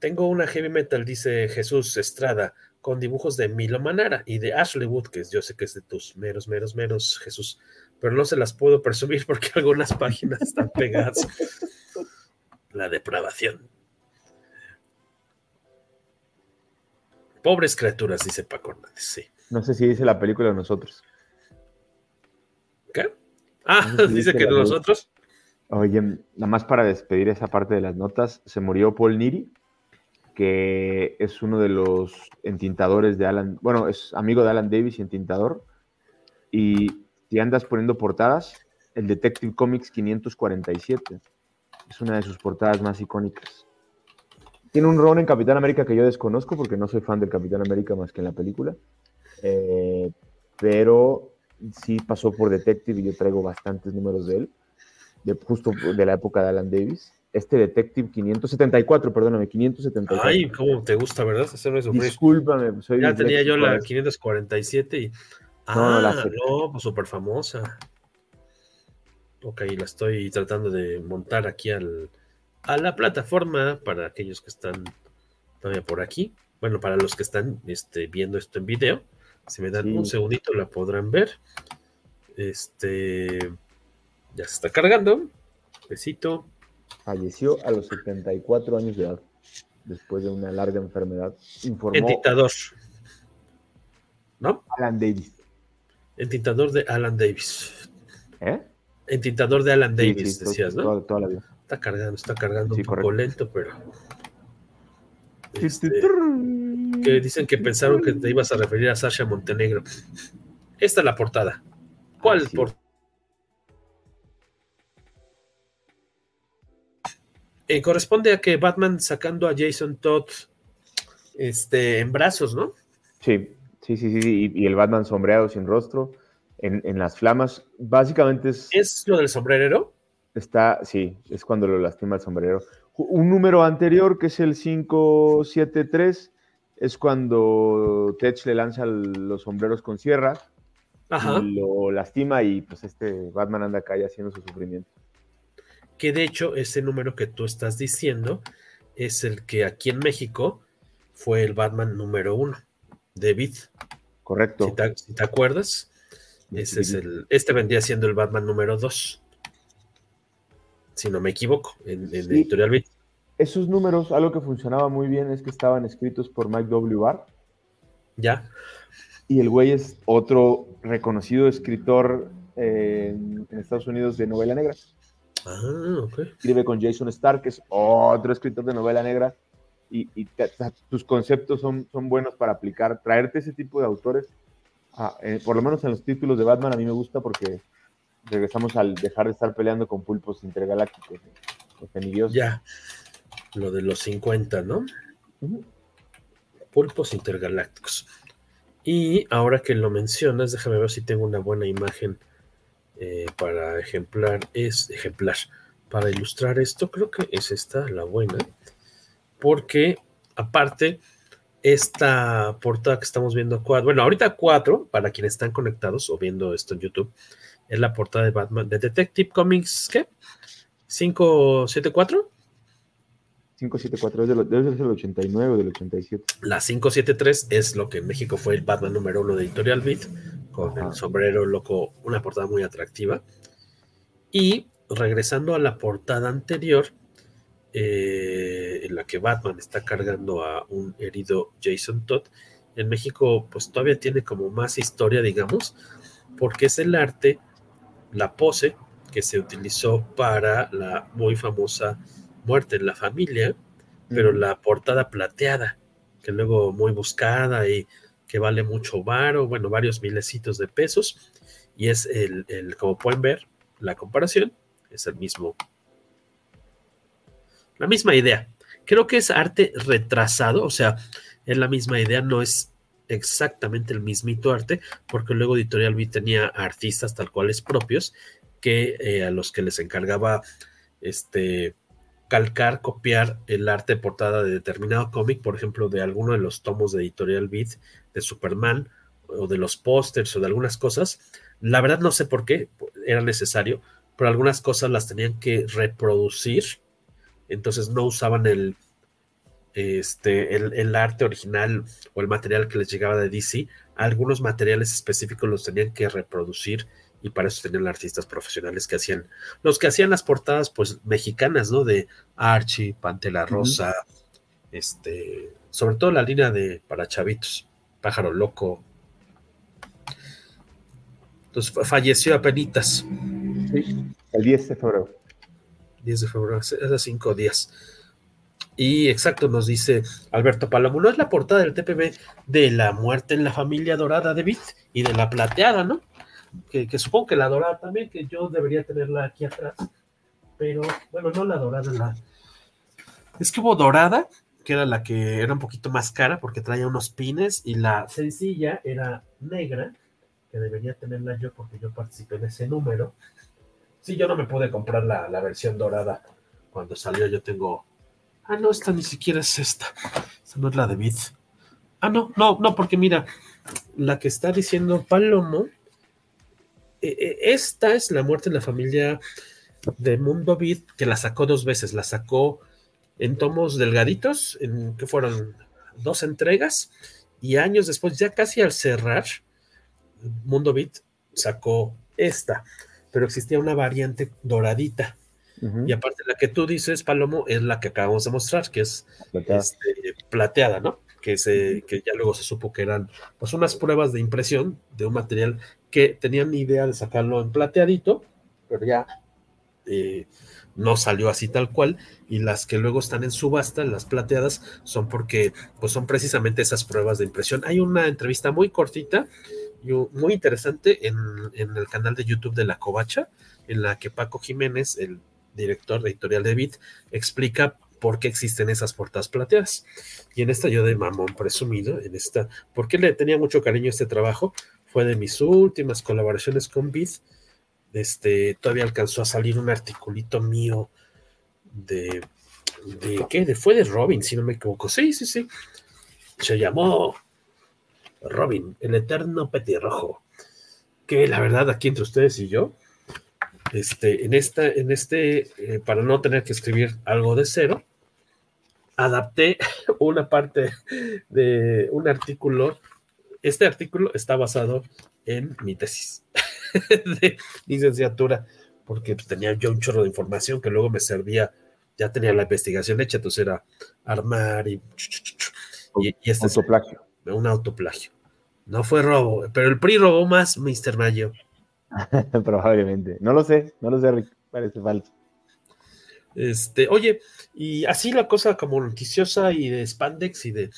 Tengo una heavy metal, dice Jesús Estrada. con dibujos de Milo Manara y de Ashley Wood, que yo sé que es de tus meros, meros, meros, Jesús, pero no se las puedo presumir porque *laughs* algunas páginas están pegadas. La depravación. Pobres criaturas, dice Paco Hernández, sí. No sé si dice la película de nosotros. ¿Qué? Ah, no sé si *laughs* dice, dice que nosotros. Oye, nada más para despedir esa parte de las notas, se murió Paul Niri, que es uno de los entintadores de Alan, bueno, es amigo de Alan Davis y entintador. Y si andas poniendo portadas, el Detective Comics 547 es una de sus portadas más icónicas. Tiene un rol en Capitán América que yo desconozco porque no soy fan del Capitán América más que en la película. Eh, pero sí pasó por Detective y yo traigo bastantes números de él, de, justo de la época de Alan Davis. Este Detective 574, perdóname, 574. Ay, cómo te gusta, ¿verdad? No es Discúlpame, soy Ya tenía yo la 547 y. Ah, no, la no pues súper famosa. Ok, la estoy tratando de montar aquí al, a la plataforma para aquellos que están todavía por aquí. Bueno, para los que están este, viendo esto en video, si me dan un segundito la podrán ver. Este ya se está cargando. Besito. Falleció a los 74 años de edad, después de una larga enfermedad. Informó Entintador. ¿No? Alan Davis. Entintador de Alan Davis. ¿Eh? Entintador de Alan Davis, decías, ¿no? Toda, toda la vida. Está cargando, está cargando un poco lento, pero. Este, que dicen que pensaron que te ibas a referir a Sasha Montenegro. Esta es la portada. ¿Cuál portada? Eh, corresponde a que Batman sacando a Jason Todd este, en brazos, ¿no? Sí, sí, sí, sí. Y, el Batman sombreado sin rostro, en, en, las flamas. Básicamente es. ¿Es lo del sombrerero? Está, sí, es cuando lo lastima el sombrero. Un número anterior, que es el 573, es cuando Tech le lanza los sombreros con sierra, Y lo lastima y pues este Batman anda acá haciendo su sufrimiento. Que de hecho ese número que tú estás diciendo es el que aquí en México fue el Batman número uno, David. Correcto. Si te, acuerdas, ese es el, este vendría siendo el Batman número dos si no me equivoco, en, Editorial Beat. Esos números, algo que funcionaba muy bien es que estaban escritos por Mike W. Barr. Ya. Y el güey es otro reconocido escritor eh, en, Estados Unidos de novela negra. Ah, ok. Escribe con Jason Stark, que es otro escritor de novela negra. Y, tus conceptos son, son buenos para aplicar. Traerte ese tipo de autores, eh, por lo menos en los títulos de Batman, a mí me gusta porque regresamos al dejar de estar peleando con pulpos intergalácticos. Ya, lo de los 50, ¿no? Pulpos intergalácticos. Y ahora que lo mencionas, déjame ver si tengo una buena imagen eh, para ejemplar, es ejemplar, para ilustrar esto, creo que es esta la buena, porque aparte, esta portada que estamos viendo, bueno, ahorita cuatro, para quienes están conectados o viendo esto en YouTube, es la portada de Batman, de Detective Comics, ¿qué? ¿574? 574, es debe ser del 89 o del 87. La 573 es lo que en México fue el Batman número uno de Editorial Beat, con el sombrero loco, una portada muy atractiva. Y regresando a la portada anterior, eh, en la que Batman está cargando a un herido Jason Todd, en México pues todavía tiene como más historia, digamos, porque es el arte la pose que se utilizó para la muy famosa muerte en la familia, pero la portada plateada, que luego muy buscada y que vale mucho varo, bueno, varios milecitos de pesos, y es el, el, como pueden ver, la comparación es el mismo, la misma idea. Creo que es arte retrasado, o sea, es la misma idea, no es exactamente el mismito arte, porque luego Editorial B tenía artistas tal cuales propios que eh, a los que les encargaba este calcar, copiar el arte portada de determinado cómic, por ejemplo, de alguno de los tomos de Editorial Beat de Superman o de los pósters o de algunas cosas. La verdad no sé por qué era necesario, pero algunas cosas las tenían que reproducir, entonces no usaban el, este, el, el, arte original o el material que les llegaba de DC, algunos materiales específicos los tenían que reproducir y para eso tenían artistas profesionales que hacían, los que hacían las portadas pues mexicanas, ¿no? De Archie, Pantela Rosa, uh -huh. este, sobre todo la línea de para chavitos, Pájaro Loco. Entonces falleció a penitas. Sí, el 10 de febrero. 10 de febrero, hace cinco días. Y exacto, nos dice Alberto Palomo, no es la portada del TPB de la muerte en la familia dorada de Bit y de la plateada, ¿no? Que, que, supongo que la dorada también, que yo debería tenerla aquí atrás, pero bueno, no la dorada, la... Es que hubo dorada, que era la que era un poquito más cara porque traía unos pines, y la sencilla era negra, que debería tenerla yo porque yo participé en ese número. Sí, yo no me pude comprar la, la versión dorada cuando salió, yo tengo Ah, no, esta ni siquiera es esta. Esta no es la de Bit. Ah, no, no, no, porque mira, la que está diciendo Palomo, eh, esta es la muerte en la familia de Mundo Beat, que la sacó dos veces. La sacó en tomos delgaditos, en que fueron dos entregas, y años después, ya casi al cerrar, Mundo Beat sacó esta, pero existía una variante doradita. Uh -huh. Y aparte la que tú dices, Palomo, es la que acabamos de mostrar, que es plateada, este, plateada ¿no? Que, se, que ya luego se supo que eran pues unas pruebas de impresión de un material que tenían idea de sacarlo en plateadito, pero ya eh, no salió así tal cual, y las que luego están en subasta, las plateadas, son porque pues son precisamente esas pruebas de impresión. Hay una entrevista muy cortita y muy interesante en, en el canal de YouTube de La Covacha, en la que Paco Jiménez, el director editorial de Bit, explica por qué existen esas portadas plateadas. Y en esta yo de mamón presumido, en esta, porque le tenía mucho cariño este trabajo, fue de mis últimas colaboraciones con Bit. Este, todavía alcanzó a salir un articulito mío de, de ¿qué? De, fue de Robin, si no me equivoco. Sí, sí, sí. Se llamó Robin, el eterno petirrojo. Que la verdad, aquí entre ustedes y yo, este, en, esta, en este, eh, para no tener que escribir algo de cero, adapté *laughs* una parte de un artículo. Este artículo está basado en mi tesis *laughs* *laughs* de licenciatura, porque pues, tenía yo un chorro de información que luego me servía, ya tenía la investigación hecha, entonces era armar y... y, y este autoplagio. Es un autoplagio. No fue robo, pero el PRI robó más, Mr. Mayo. *laughs* Probablemente. No lo sé, no lo sé, Rick. Parece falso. Este, oye, y así la cosa como noticiosa y de spandex y de,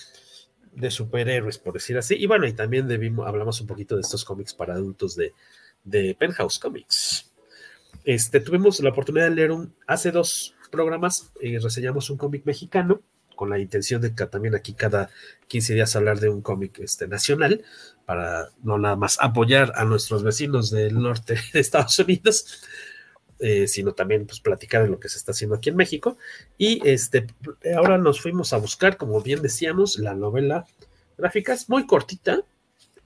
de superhéroes, por decir así. Y bueno, y también debimos, hablamos un poquito de estos cómics para adultos de, de Penthouse Comics. Este, tuvimos la oportunidad de leer un, hace dos programas, eh, reseñamos un cómic mexicano con la intención de que también aquí cada 15 días hablar de un cómic este, nacional, para no nada más apoyar a nuestros vecinos del norte *laughs* de Estados Unidos, eh, sino también pues platicar de lo que se está haciendo aquí en México. Y este, ahora nos fuimos a buscar, como bien decíamos, la novela gráfica, es muy cortita,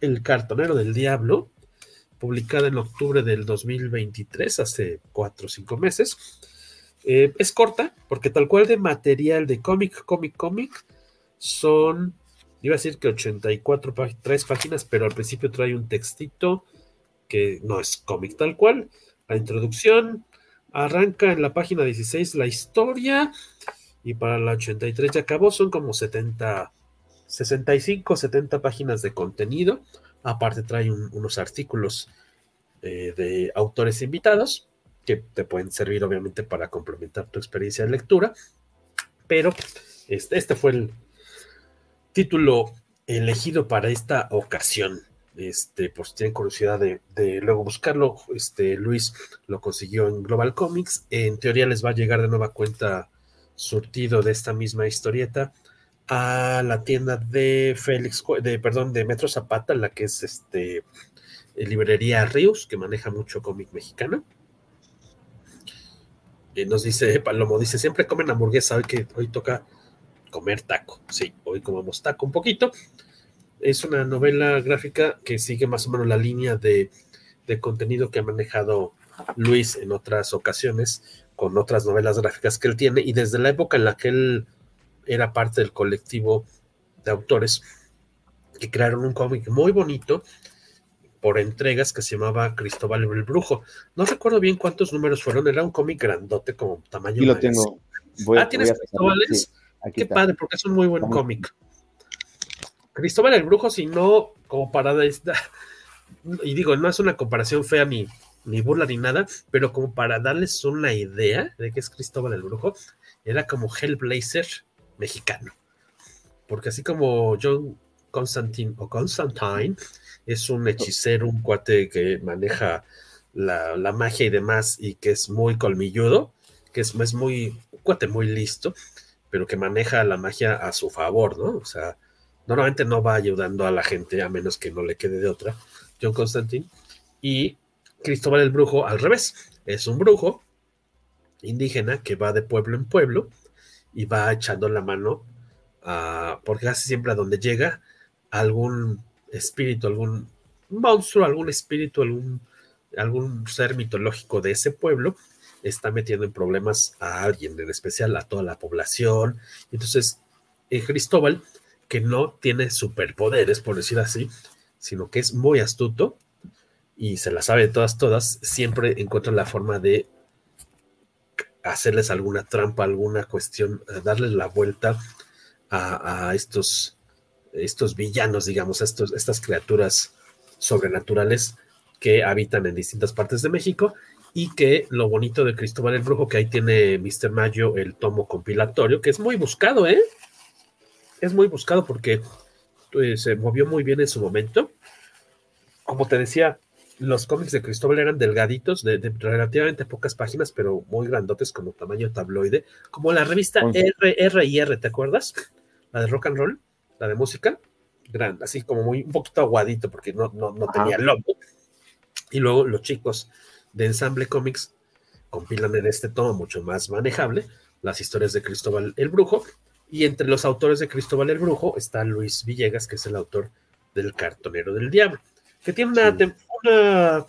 El cartonero del diablo, publicada en octubre del 2023, hace cuatro o cinco meses. Eh, es corta, porque tal cual de material de cómic, cómic, cómic, son, iba a decir que 84, tres páginas, pero al principio trae un textito que no es cómic tal cual. La introducción arranca en la página 16 la historia y para la 83 ya acabó, son como 70, 65, 70 páginas de contenido. Aparte trae un, unos artículos eh, de autores invitados que te pueden servir obviamente para complementar tu experiencia de lectura, pero este, este fue el título elegido para esta ocasión. Este, por si tienen curiosidad de, de, luego buscarlo, este, Luis lo consiguió en Global Comics. En teoría les va a llegar de nueva cuenta surtido de esta misma historieta a la tienda de Félix, de, perdón, de Metro Zapata, la que es este librería Ríos, que maneja mucho cómic mexicano. Eh, nos dice Palomo, dice, siempre comen hamburguesa, hoy que hoy toca comer taco. Sí, hoy comemos taco un poquito. Es una novela gráfica que sigue más o menos la línea de, de contenido que ha manejado Luis en otras ocasiones con otras novelas gráficas que él tiene y desde la época en la que él era parte del colectivo de autores que crearon un cómic muy bonito por entregas que se llamaba Cristóbal el Brujo. No recuerdo bien cuántos números fueron, era un cómic grandote como tamaño. Y lo tengo. Voy, ah, ¿tienes Cristóbales? Sí, Qué está. padre, porque es un muy buen cómic. Cristóbal el Brujo, si no, como para... Y digo, no es una comparación fea ni, ni burla ni nada, pero como para darles una idea de qué es Cristóbal el Brujo, era como Hellblazer mexicano. Porque así como John Constantine o Constantine es un hechicero, un cuate que maneja la, magia y demás y que es muy colmilludo, que es, es muy, un cuate muy listo, pero que maneja la magia a su favor, ¿no? O sea, normalmente no va ayudando a la gente a menos que no le quede de otra, John Constantine. Y Cristóbal el Brujo al revés, es un brujo indígena que va de pueblo en pueblo y va echando la mano, a, porque casi siempre a donde llega algún espíritu, algún monstruo, algún espíritu, algún, algún ser mitológico de ese pueblo está metiendo en problemas a alguien, en especial a toda la población. Entonces, eh, Cristóbal, que no tiene superpoderes, por decir así, sino que es muy astuto y se la sabe de todas, todas, siempre encuentra la forma de hacerles alguna trampa, alguna cuestión, darles la vuelta a, a estos estos villanos, digamos, estos, estas criaturas sobrenaturales que habitan en distintas partes de México y que lo bonito de Cristóbal el Brujo, que ahí tiene Mr. Mayo el tomo compilatorio, que es muy buscado, ¿eh? Es muy buscado porque eh, se movió muy bien en su momento. Como te decía, los cómics de Cristóbal eran delgaditos, de, de relativamente pocas páginas, pero muy grandotes como tamaño tabloide, como la revista R&R, ¿te acuerdas? La de rock and roll la de música, grande, así como muy un poquito aguadito porque no, no, no tenía logo. Y luego los chicos de Ensamble Comics compilan en este tomo mucho más manejable las historias de Cristóbal el Brujo. Y entre los autores de Cristóbal el Brujo está Luis Villegas, que es el autor del Cartonero del Diablo, que tiene una, una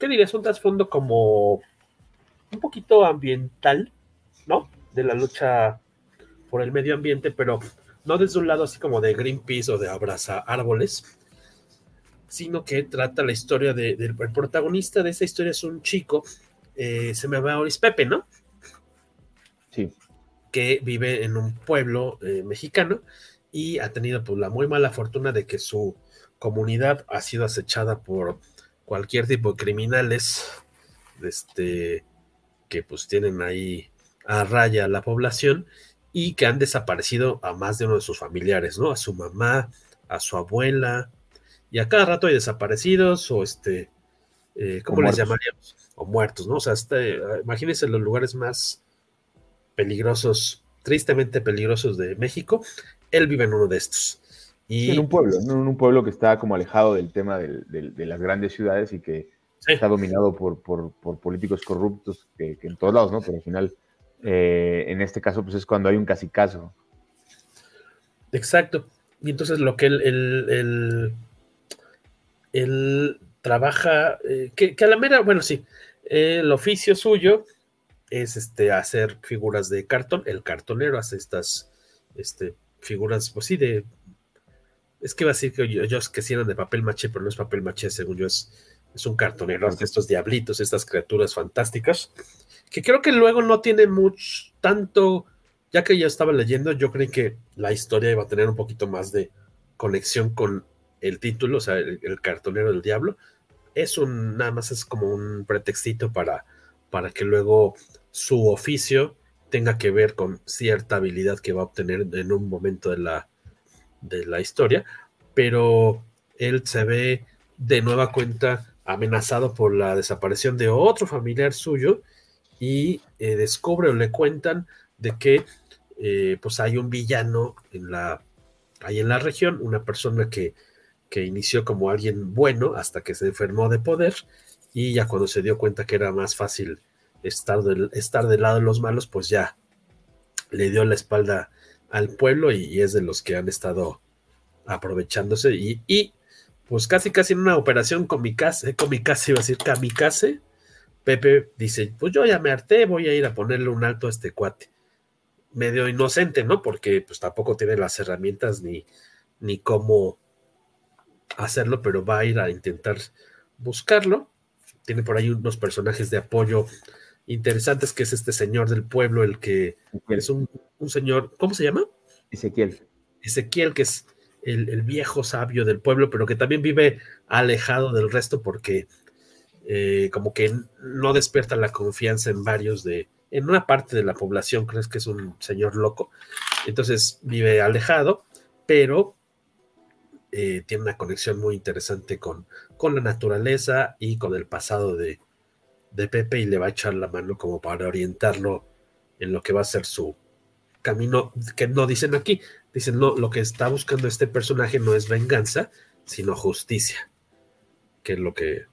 ¿qué dirías? Un trasfondo como un poquito ambiental, ¿no? De la lucha por el medio ambiente, pero no desde un lado así como de Greenpeace o de abraza árboles, sino que trata la historia del de, protagonista de esa historia es un chico, eh, se me va Oris Pepe, ¿no? Sí. Que vive en un pueblo eh, mexicano y ha tenido pues, la muy mala fortuna de que su comunidad ha sido acechada por cualquier tipo de criminales este, que pues tienen ahí a raya la población y que han desaparecido a más de uno de sus familiares, ¿no? A su mamá, a su abuela, y a cada rato hay desaparecidos o este, eh, ¿cómo les llamaríamos? O muertos, ¿no? O sea, este, imagínense los lugares más peligrosos, tristemente peligrosos de México, él vive en uno de estos. Y, en un pueblo, ¿no? en un pueblo que está como alejado del tema del, del, de las grandes ciudades y que sí. está dominado por, por, por políticos corruptos que, que, en todos lados, ¿no? Pero al final eh, en este caso, pues es cuando hay un casi caso. Exacto. Y entonces lo que él, él, él, él trabaja, eh, que, que, a la mera, bueno, sí, el oficio suyo es este, hacer figuras de cartón. El cartonero hace estas este, figuras, pues sí, de. Es que iba a decir que ellos que eran de papel maché, pero no es papel maché, según yo, es, es un cartonero, hace estos diablitos, estas criaturas fantásticas que creo que luego no tiene mucho, tanto, ya que ya estaba leyendo, yo creí que la historia iba a tener un poquito más de conexión con el título, o sea, el, el cartonero del diablo. Es un, nada más es como un pretextito para, para que luego su oficio tenga que ver con cierta habilidad que va a obtener en un momento de la, de la historia, pero él se ve de nueva cuenta amenazado por la desaparición de otro familiar suyo y eh, descubre o le cuentan de que eh, pues hay un villano en la, en la región, una persona que, que inició como alguien bueno hasta que se enfermó de poder y ya cuando se dio cuenta que era más fácil estar del, estar del lado de los malos, pues ya le dio la espalda al pueblo y, es de los que han estado aprovechándose y, y, pues casi casi en una operación kamikaze, kamikaze iba a decir kamikaze, Pepe dice, pues yo ya me harté, voy a ir a ponerle un alto a este cuate. medio inocente, ¿no? Porque pues tampoco tiene las herramientas ni, ni cómo hacerlo, pero va a ir a intentar buscarlo. Tiene por ahí unos personajes de apoyo interesantes, que es este señor del pueblo, el que es un, un señor, ¿cómo se llama? Ezequiel. Ezequiel, que es el, el, viejo sabio del pueblo, pero que también vive alejado del resto porque eh, como que no despierta la confianza en varios de, en una parte de la población, crees que es un señor loco. Entonces vive alejado, pero eh, tiene una conexión muy interesante con, con la naturaleza y con el pasado de, de Pepe y le va a echar la mano como para orientarlo en lo que va a ser su camino, que no dicen aquí, dicen, no, lo que está buscando este personaje no es venganza, sino justicia, que es lo que,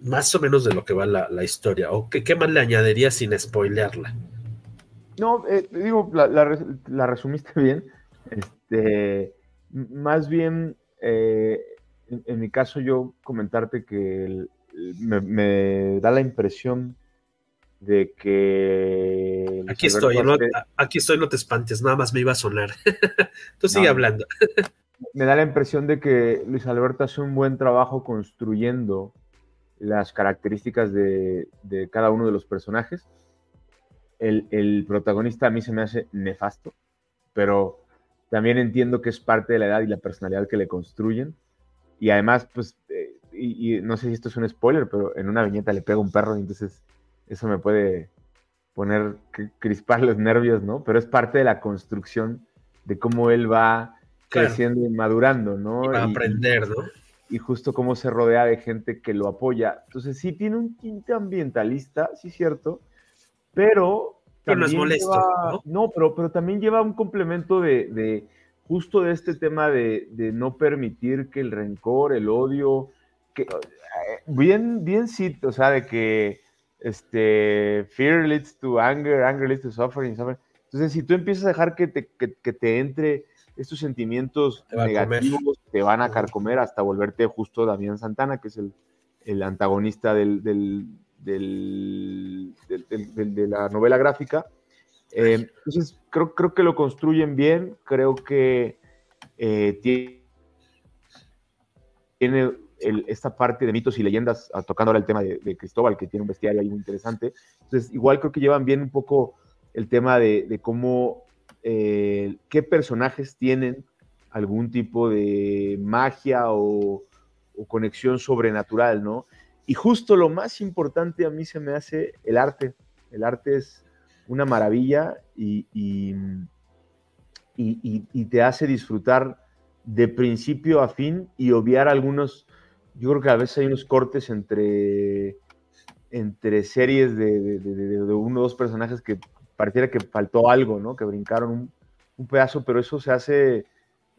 más o menos de lo que va la, la historia, o que, qué más le añadiría sin spoilearla. No, eh, digo, la, la, resumiste *laughs* bien, este, más bien, eh, en, en, mi caso yo comentarte que el, me, me, da la impresión de que... Aquí estoy, no, aquí estoy, no te espantes, nada más me iba a sonar. *laughs* Tú sigue no, hablando. me da la impresión de que Luis Alberto hace un buen trabajo construyendo las características de, de cada uno de los personajes. El, el, protagonista a mí se me hace nefasto, pero también entiendo que es parte de la edad y la personalidad que le construyen. Y además, pues, y, y, no sé si esto es un spoiler, pero en una viñeta le pega un perro y entonces eso me puede poner, crispar los nervios, ¿no? Pero es parte de la construcción de cómo él va claro. creciendo y madurando, ¿no? Y va a aprender, ¿no? Y justo cómo se rodea de gente que lo apoya. Entonces sí tiene un tinte ambientalista, sí cierto, pero... Pero no es molesto, lleva, ¿no? No, pero, pero también lleva un complemento de, de justo de este tema de, de, no permitir que el rencor, el odio, que bien, bien sí, o sea, de que este, fear leads to anger, anger leads to suffering, suffering. Entonces, si tú empiezas a dejar que te, que, que te entre estos sentimientos te negativos, te van a carcomer hasta volverte justo Damián Santana, que es el, el antagonista del, del, del, del, de la novela gráfica. Eh, entonces, creo, creo que lo construyen bien, creo que eh, tiene esta parte de mitos y leyendas, ah, tocando ahora el tema de, Cristóbal, que tiene un bestiario ahí muy interesante. Entonces, igual creo que llevan bien un poco el tema de, cómo, eh, qué personajes tienen algún tipo de magia o, conexión sobrenatural, ¿no? Y justo lo más importante a mí se me hace el arte. El arte es una maravilla y, y, y te hace disfrutar de principio a fin y obviar algunos yo creo que a veces hay unos cortes entre, entre series de, uno o dos personajes que pareciera que faltó algo, ¿no? Que brincaron un, pedazo, pero eso se hace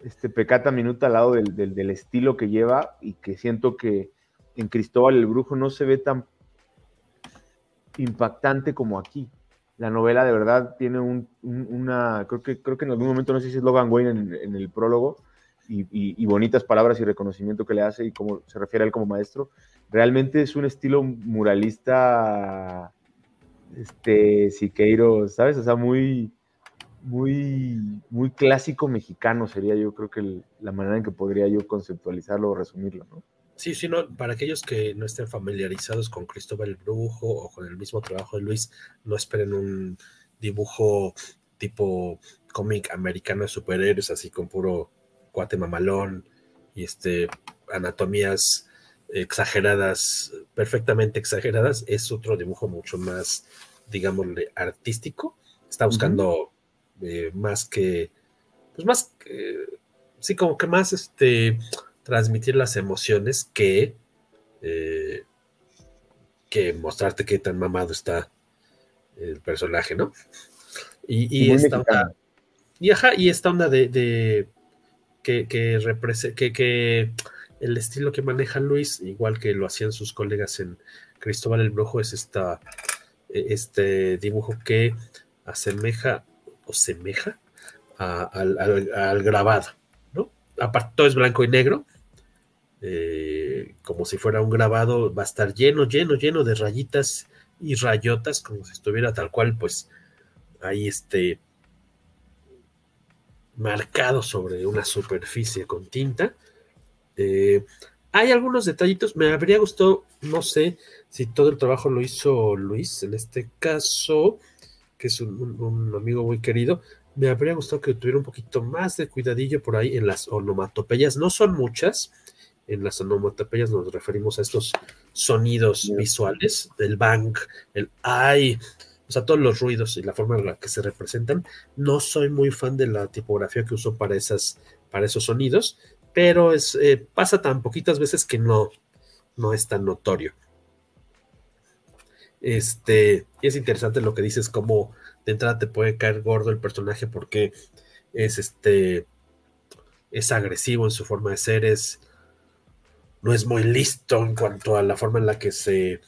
este, pecata minuta al lado del, estilo que lleva y que siento que en Cristóbal el Brujo no se ve tan impactante como aquí. La novela de verdad tiene un, un, una, creo que, creo que en algún momento, no sé si es Logan Wayne en el prólogo, y, bonitas palabras y reconocimiento que le hace y cómo se refiere a él como maestro. Realmente es un estilo muralista, este, Siqueiro, ¿sabes? O sea, muy, muy, muy clásico mexicano sería yo creo que la manera en que podría yo conceptualizarlo o resumirlo, ¿no? Sí, sí, no, para aquellos que no estén familiarizados con Cristóbal el Brujo o con el mismo trabajo de Luis, no esperen un dibujo tipo cómic americano de superhéroes, así con puro cuate mamalón y este, anatomías exageradas, perfectamente exageradas, es otro dibujo mucho más, digámosle, artístico. Está buscando uh -huh. eh, más que, pues más, eh, sí, como que más, este, transmitir las emociones que, eh, que mostrarte qué tan mamado está el personaje, ¿no? Y, y esta onda, y, ajá, y esta onda de, de que, que, que, que, el estilo que maneja Luis, igual que lo hacían sus colegas en Cristóbal el Brujo, es esta, este dibujo que asemeja o semeja al, al, grabado, ¿no? Aparte, todo es blanco y negro, eh, como si fuera un grabado, va a estar lleno, lleno, lleno de rayitas y rayotas, como si estuviera tal cual, pues, ahí este marcado sobre una superficie con tinta. Eh, hay algunos detallitos, me habría gustado, no sé si todo el trabajo lo hizo Luis, en este caso, que es un, un amigo muy querido, me habría gustado que tuviera un poquito más de cuidadillo por ahí en las onomatopeyas, no son muchas, en las onomatopeyas nos referimos a estos sonidos visuales, del bang, el ay, o sea, todos los ruidos y la forma en la que se representan. No soy muy fan de la tipografía que usó para, esas, para esos sonidos, pero es, eh, pasa tan poquitas veces que no, no es tan notorio. Este, es interesante lo que dices, como de entrada te puede caer gordo el personaje porque es este, es agresivo en su forma de ser, es, no es muy listo en cuanto a la forma en la que se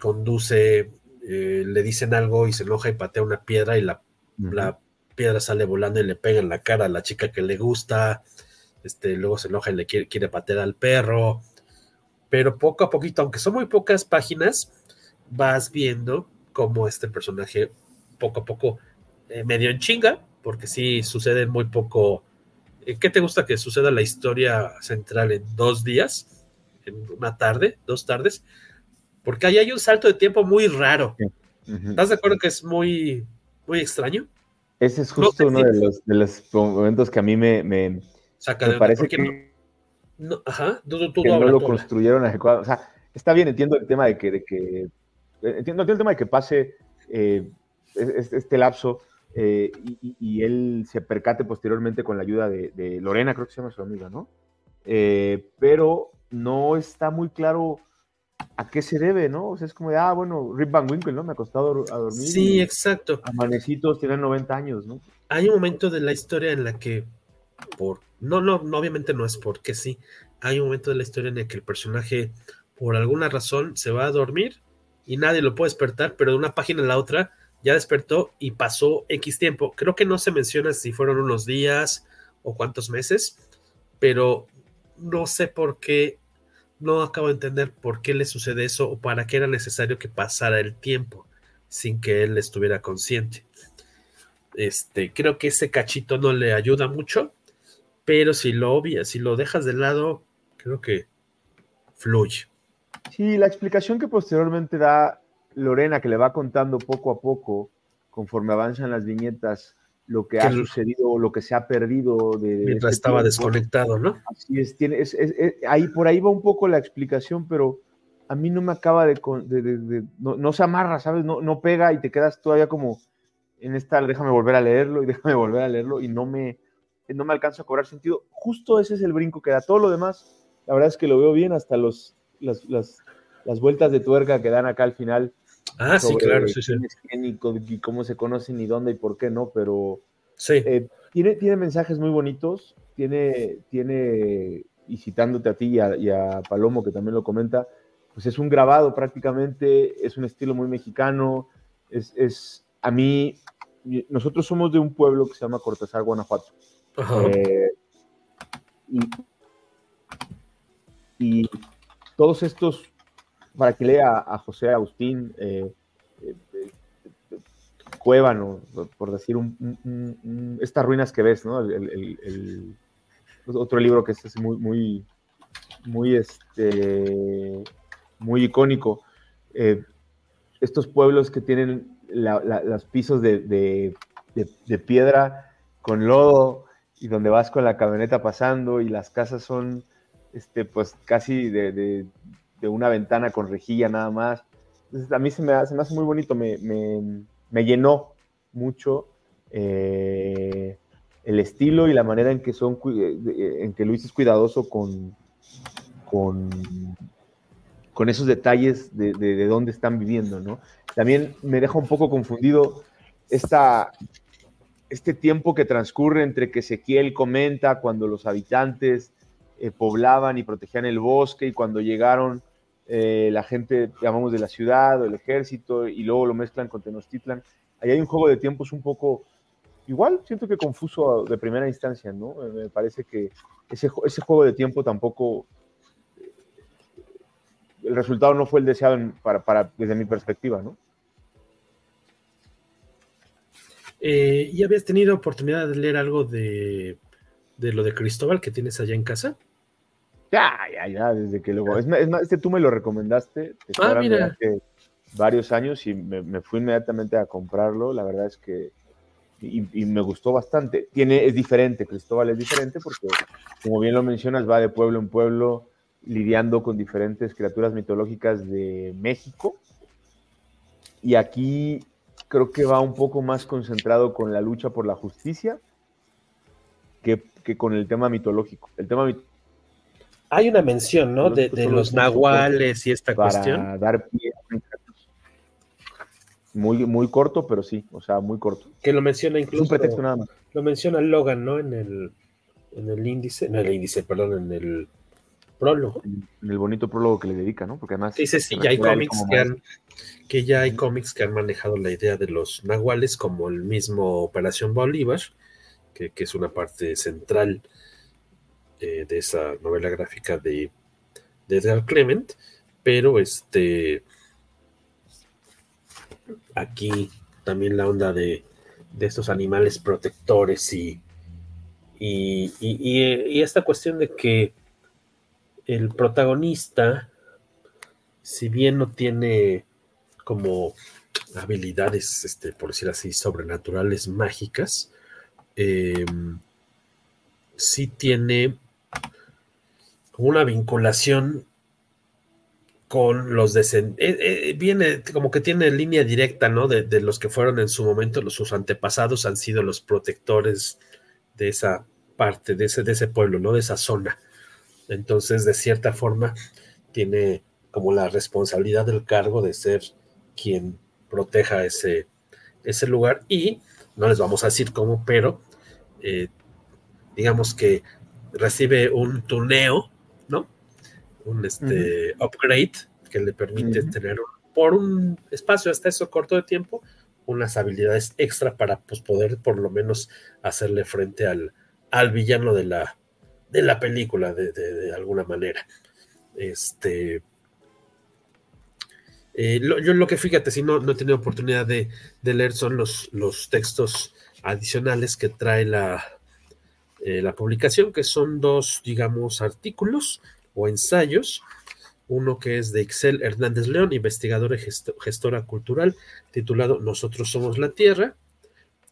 conduce, eh, le dicen algo y se enoja y patea una piedra y la, la, piedra sale volando y le pega en la cara a la chica que le gusta, este, luego se enoja y le quiere, quiere patear al perro, pero poco a poquito, aunque son muy pocas páginas, vas viendo cómo este personaje poco a poco eh, medio en chinga, porque sí sucede muy poco. Eh, ¿Qué te gusta que suceda la historia central en dos días? En una tarde, dos tardes, porque ahí hay un salto de tiempo muy raro. ¿Estás de acuerdo que es muy, muy extraño? Ese es justo uno de, los, de, los, momentos que a mí me, me, Saca me de parece que no, ajá, tú, tú, que no lo construyeron adecuado. O sea, está bien, entiendo el tema de que, de que eh, entiendo, entiendo el tema de que pase eh, este, este lapso eh, y, y, él se percate posteriormente con la ayuda de, de, Lorena, creo que se llama su amiga, ¿no? Eh, pero no está muy claro a qué se debe, ¿no? O sea, es como de, ah, bueno, Rip Van Winkle, ¿no? Me ha costado a dormir. Sí, exacto. Amanecitos, tienen 90 años, ¿no? Hay un momento de la historia en la que, por, no, no, no, obviamente no es porque sí, hay un momento de la historia en el que el personaje, por alguna razón, se va a dormir y nadie lo puede despertar, pero de una página a la otra ya despertó y pasó X tiempo. Creo que no se menciona si fueron unos días o cuántos meses, pero no sé por qué, no acabo de entender por qué le sucede eso o para qué era necesario que pasara el tiempo sin que él estuviera consciente. Este, creo que ese cachito no le ayuda mucho, pero si lo obvias, si lo dejas de lado, creo que fluye. Sí, la explicación que posteriormente da Lorena, que le va contando poco a poco, conforme avanzan las viñetas, lo que, que ha sucedido o lo que se ha perdido de, mientras este estaba tiempo. desconectado, ¿no? Así es, tiene, es, es, es, ahí por ahí va un poco la explicación, pero a mí no me acaba de, de, de no, no, se amarra, ¿sabes? No, no pega y te quedas todavía como en esta, déjame volver a leerlo y *laughs* déjame volver a leerlo y no me, no me alcanza a cobrar sentido. Justo ese es el brinco que da. Todo lo demás, la verdad es que lo veo bien, hasta los, las, las, las vueltas de tuerca que dan acá al final. Ah, sí, claro, sí, sí. Y, y, cómo se conocen y dónde y por qué no, pero sí. eh, tiene, tiene mensajes muy bonitos, tiene, tiene, y citándote a ti y a, y a, Palomo, que también lo comenta, pues es un grabado prácticamente, es un estilo muy mexicano, es, es a mí, nosotros somos de un pueblo que se llama Cortázar, Guanajuato. Eh, y, y todos estos para que lea a José Agustín eh, eh, por decir un, estas ruinas que ves, ¿no? Otro libro que es muy, muy, este, muy icónico. Eh, estos pueblos que tienen la, la, los pisos de, de, piedra con lodo y donde vas con la camioneta pasando y las casas son este, pues casi de, de una ventana con rejilla nada más. A mí se me, hace, muy bonito, me, me, llenó mucho eh, el estilo y la manera en que, son, en que Luis es cuidadoso con, con, con esos detalles de, de, de, dónde están viviendo. ¿no? También me deja un poco confundido esta, este tiempo que transcurre entre que Ezequiel comenta cuando los habitantes eh, poblaban y protegían el bosque y cuando llegaron eh, la gente, llamamos de la ciudad o el ejército y luego lo mezclan con Tenochtitlan. Ahí hay un juego de tiempos un poco igual, siento que confuso de primera instancia, ¿no? Me parece que ese, ese juego de tiempo tampoco, el resultado no fue el deseado para, para, desde mi perspectiva, ¿no? Eh, ¿Y habías tenido oportunidad de leer algo de, de lo de Cristóbal que tienes allá en casa? Ya, ya, ya, desde que luego. Es más, es más este tú me lo recomendaste. Ah, mira. Hace varios años y me, me, fui inmediatamente a comprarlo. La verdad es que. Y, y, me gustó bastante. Tiene, es diferente, Cristóbal es diferente porque, como bien lo mencionas, va de pueblo en pueblo lidiando con diferentes criaturas mitológicas de México. Y aquí creo que va un poco más concentrado con la lucha por la justicia que, que con el tema mitológico. El tema mit hay una mención, ¿no? De, de los nahuales y esta para cuestión. dar pie muy, muy corto, pero sí, o sea, muy corto. Que lo menciona incluso. Es un pretexto nada más. Lo menciona Logan, ¿no? En el, en el índice, no en el índice, perdón, en el prólogo. En el bonito prólogo que le dedica, ¿no? Porque además. Dice, sí, ya hay cómics que han, que ya hay cómics que han manejado la idea de los nahuales, como el mismo Operación Bolívar, que, que es una parte central de esa novela gráfica de, de, Edgar Clement, pero este aquí también la onda de, de estos animales protectores y y, y, y, esta cuestión de que el protagonista, si bien no tiene como habilidades, este, por decir así, sobrenaturales, mágicas, eh, sí tiene una vinculación con los descendientes, eh, eh, viene como que tiene línea directa, ¿no? De, de, los que fueron en su momento, los, sus antepasados han sido los protectores de esa parte, de ese, de ese pueblo, ¿no? De esa zona. Entonces, de cierta forma, tiene como la responsabilidad del cargo de ser quien proteja ese, ese lugar y no les vamos a decir cómo, pero eh, digamos que recibe un tuneo ¿no? Un este, uh -huh. upgrade que le permite uh -huh. tener por un espacio hasta eso corto de tiempo unas habilidades extra para pues, poder por lo menos hacerle frente al, al villano de la, de la película de, de, de alguna manera. Este, eh, lo, yo lo que fíjate, si no, no he tenido oportunidad de, de leer son los, los textos adicionales que trae la, eh, la publicación, que son dos, digamos, artículos o ensayos. Uno que es de Excel Hernández León, investigadora y gestora cultural, titulado Nosotros somos la Tierra.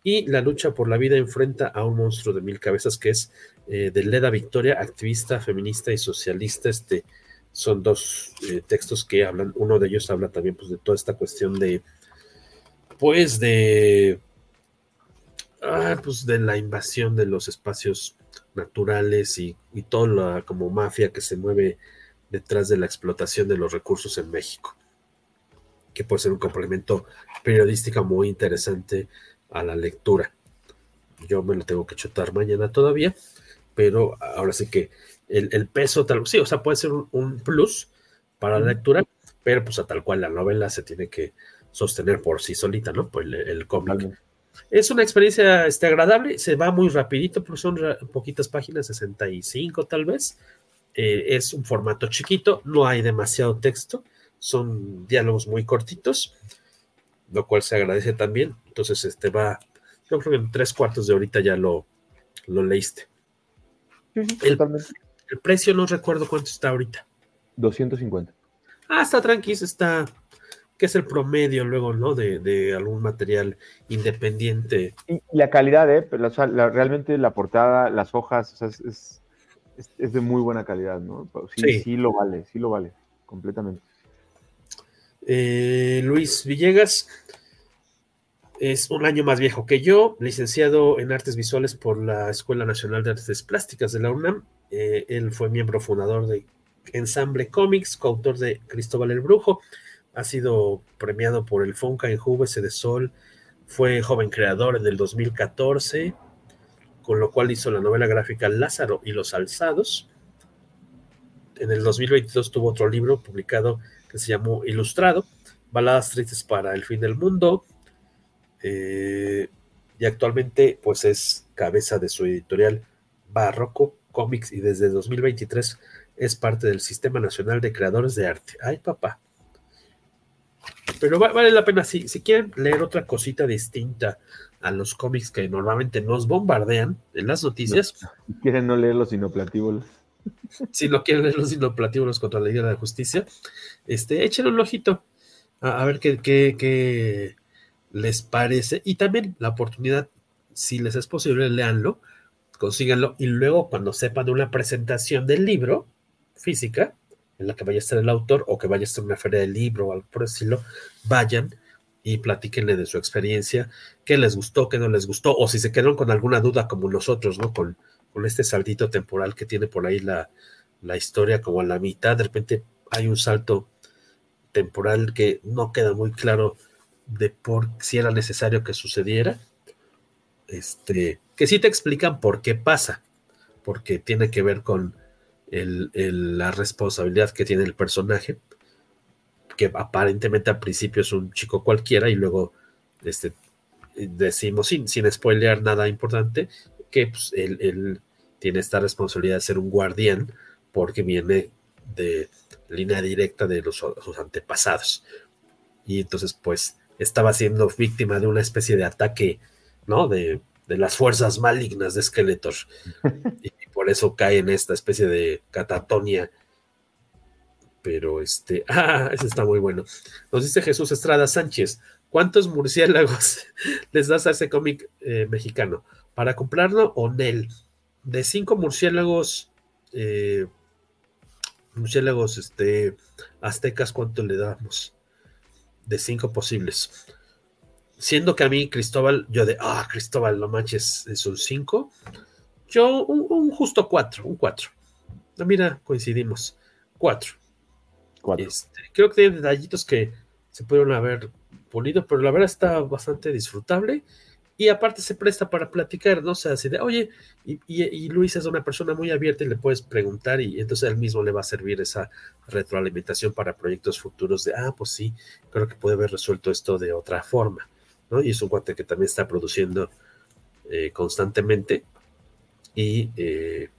Y La lucha por la vida enfrenta a un monstruo de mil cabezas, que es eh, de Leda Victoria, activista, feminista y socialista. Este, son dos eh, textos que hablan, uno de ellos habla también pues, de toda esta cuestión de, pues, de ah, pues de la invasión de los espacios naturales y, y toda la como mafia que se mueve detrás de la explotación de los recursos en México, que puede ser un complemento periodístico muy interesante a la lectura. Yo me lo tengo que chutar mañana todavía, pero ahora sí que el, el peso tal sí, o sea, puede ser un, un plus para la lectura, pero pues a tal cual la novela se tiene que sostener por sí solita, ¿no? Pues el, el cómic. Es una experiencia este, agradable, se va muy rapidito, porque son poquitas páginas, 65 tal vez. Eh, es un formato chiquito, no hay demasiado texto, son diálogos muy cortitos, lo cual se agradece también. Entonces, este va, yo creo que en tres cuartos de ahorita ya lo, lo leíste. Sí, sí, el, el, precio no recuerdo cuánto está ahorita. 250. Ah, está tranquilo, está que es el promedio luego, ¿no? De, de algún material independiente. Y, la calidad, ¿eh? La, realmente la portada, las hojas, o sea, es, es, es, de muy buena calidad, ¿no? Sí, sí, sí, lo vale, sí lo vale, completamente. Eh, Luis Villegas es un año más viejo que yo, licenciado en artes visuales por la Escuela Nacional de Artes Plásticas de la UNAM. Eh, él fue miembro fundador de Ensamble Comics, coautor de Cristóbal el Brujo, ha sido premiado por el Fonca en Júbese de Sol, fue joven creador en el 2014, con lo cual hizo la novela gráfica Lázaro y los Alzados. En el 2022 tuvo otro libro publicado que se llamó Ilustrado, Baladas Tristes para el Fin del Mundo, eh, y actualmente pues es cabeza de su editorial Barroco Comics y desde 2023 es parte del Sistema Nacional de Creadores de Arte. Ay, papá. Pero vale la pena, si, si quieren leer otra cosita distinta a los cómics que normalmente nos bombardean en las noticias. si quieren no leer los sinoplatíbulos. *laughs* Si no quieren leer los sinoplatíbulos contra la Liga de la Justicia, este, échenle un ojito a, a ver qué, qué, qué, les parece. Y también la oportunidad, si les es posible, leanlo, consíganlo. Y luego, cuando sepan de una presentación del libro física, en la que vaya a estar el autor o que vaya a estar una feria del libro o algo por decirlo, vayan y platíquenle de su experiencia, qué les gustó, qué no les gustó, o si se quedaron con alguna duda como nosotros, ¿no? Con, con este saltito temporal que tiene por ahí la, la historia, como a la mitad, de repente hay un salto temporal que no queda muy claro de por si era necesario que sucediera. Este, que sí te explican por qué pasa, porque tiene que ver con el, la responsabilidad que tiene el personaje, que aparentemente al principio es un chico cualquiera y luego este, decimos sin, sin spoilear nada importante, que pues, él, él, tiene esta responsabilidad de ser un guardián porque viene de línea directa de los, sus antepasados. Y entonces pues estaba siendo víctima de una especie de ataque, ¿no? De, de las fuerzas malignas de Skeletor. *laughs* y por eso cae en esta especie de catatonia pero este, *laughs* ah, ese está muy bueno. Nos dice Jesús Estrada Sánchez, ¿cuántos murciélagos *laughs* les das a ese cómic eh, mexicano? ¿Para comprarlo o Nel? De cinco murciélagos, eh, murciélagos este, aztecas, ¿cuánto le damos? De cinco posibles. Siendo que a mí Cristóbal, yo de, ah, Cristóbal, no manches, es un cinco. Yo un, un justo cuatro, un cuatro. No, mira, coincidimos. Cuatro. Este, creo que tiene detallitos que se pudieron haber pulido, pero la verdad está bastante disfrutable y aparte se presta para platicar, ¿no? O sea, así de, oye, y, y, y, Luis es una persona muy abierta y le puedes preguntar y entonces él mismo le va a servir esa retroalimentación para proyectos futuros de, ah, pues sí, creo que puede haber resuelto esto de otra forma, Y es un guante que también está produciendo eh, constantemente. Y eh,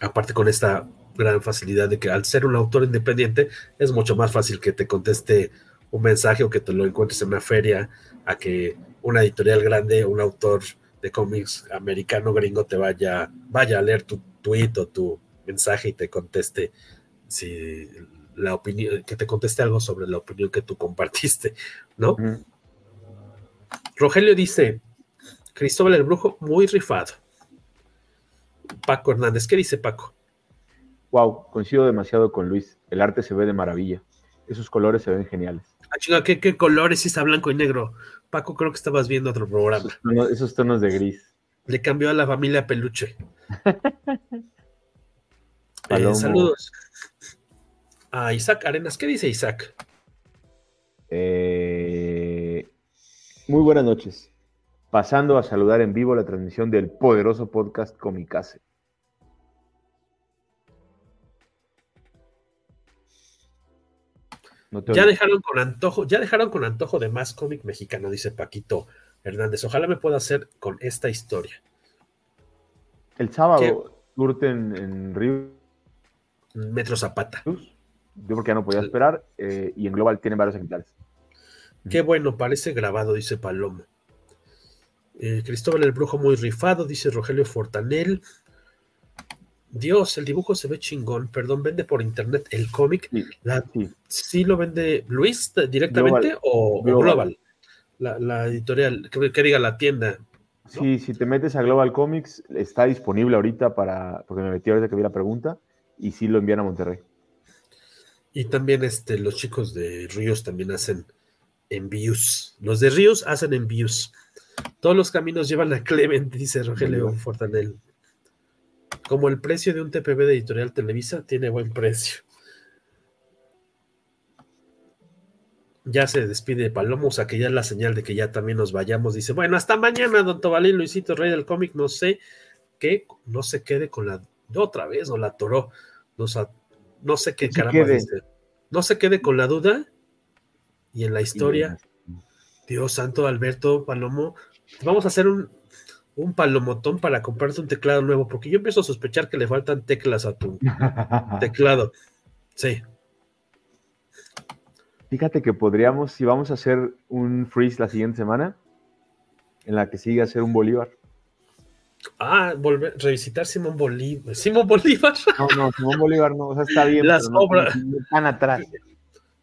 aparte con esta gran facilidad de que al ser un autor independiente es mucho más fácil que te conteste un mensaje o que te lo encuentres en una feria a que una editorial grande, un autor de cómics americano gringo te vaya, vaya a leer tu tweet o tu mensaje y te conteste si la opinión, que te conteste algo sobre la opinión que tú compartiste, ¿no? Rogelio dice, Cristóbal el Brujo, muy rifado. Paco Hernández, ¿qué dice Paco? Wow, coincido demasiado con Luis. El arte se ve de maravilla. Esos colores se ven geniales. Ah, chinga, ¿qué, ¿qué, colores si está blanco y negro? Paco, creo que estabas viendo otro programa. Esos tonos, esos tonos de gris. Le cambió a la familia Peluche. *laughs* eh, saludos. A Isaac Arenas. ¿Qué dice Isaac? Eh, muy buenas noches. Pasando a saludar en vivo la transmisión del poderoso podcast Comicase. No ya dejaron con antojo, ya dejaron con antojo de más cómic mexicano, dice Paquito Hernández. Ojalá me pueda hacer con esta historia. El sábado, surten en Río. Metro Zapata. Yo porque ya no podía esperar, eh, y en Global tienen varios ejemplares. Qué bueno, parece grabado, dice Palomo. Eh, Cristóbal el Brujo muy rifado, dice Rogelio Fortanel. Dios, el dibujo se ve chingón. Perdón, vende por internet el cómic. Sí, sí. sí, lo vende Luis directamente global. O, global. La, la editorial, que, que, diga la tienda. ¿no? Sí, si te metes a Global Comics, está disponible ahorita para. Porque me metí ahorita que vi la pregunta. Y sí lo envían a Monterrey. Y también este, los chicos de Ríos también hacen envíos. Los de Ríos hacen envíos. Todos los caminos llevan a Clement, dice Rogelio Fortanel. Como el precio de un TPB de Editorial Televisa tiene buen precio. Ya se despide Palomo, o sea que ya es la señal de que ya también nos vayamos. Dice, bueno, hasta mañana, don Tobalín, Luisito, rey del cómic, no sé qué, no se quede con la, otra vez, no la atoró, no, no sé qué caramba dice. No se quede con la duda y en la historia, Dios santo, Alberto Palomo, vamos a hacer un, un palomotón para comprarte un teclado nuevo, porque yo empiezo a sospechar que le faltan teclas a tu *laughs* teclado. Sí. Fíjate que podríamos, si vamos a hacer un freeze la siguiente semana, en la que sigue a hacer un Bolívar. Ah, volver, revisitar Simón Bolívar. Simón Bolívar. No, no, Simón Bolívar no, o sea, está bien. Las pero no obras. Tan atrás.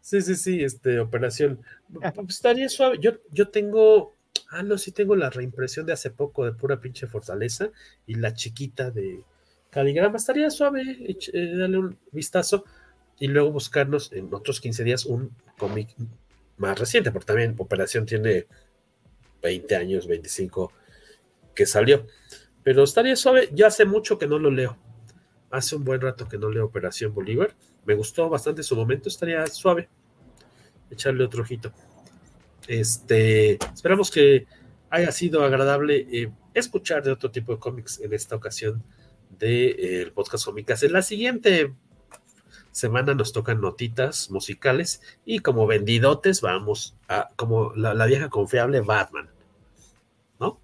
Sí, sí, sí, este, operación. *laughs* Estaría suave. Yo, yo tengo, ah, no, sí tengo la reimpresión de hace poco de pura pinche Fortaleza y la chiquita de Caligrama. Estaría suave, eh, darle un vistazo y luego buscarnos en otros 15 días un cómic más reciente, porque también Operación tiene 20 años, 25 que salió. Pero estaría suave, ya hace mucho que no lo leo. Hace un buen rato que no leo Operación Bolívar. Me gustó bastante su momento, estaría suave. Echarle otro ojito. Este, esperamos que haya sido agradable eh, escuchar de otro tipo de cómics en esta ocasión del podcast Cómicas. En la siguiente semana nos tocan notitas musicales y como vendidotes vamos a, como la, la vieja confiable Batman. ¿No?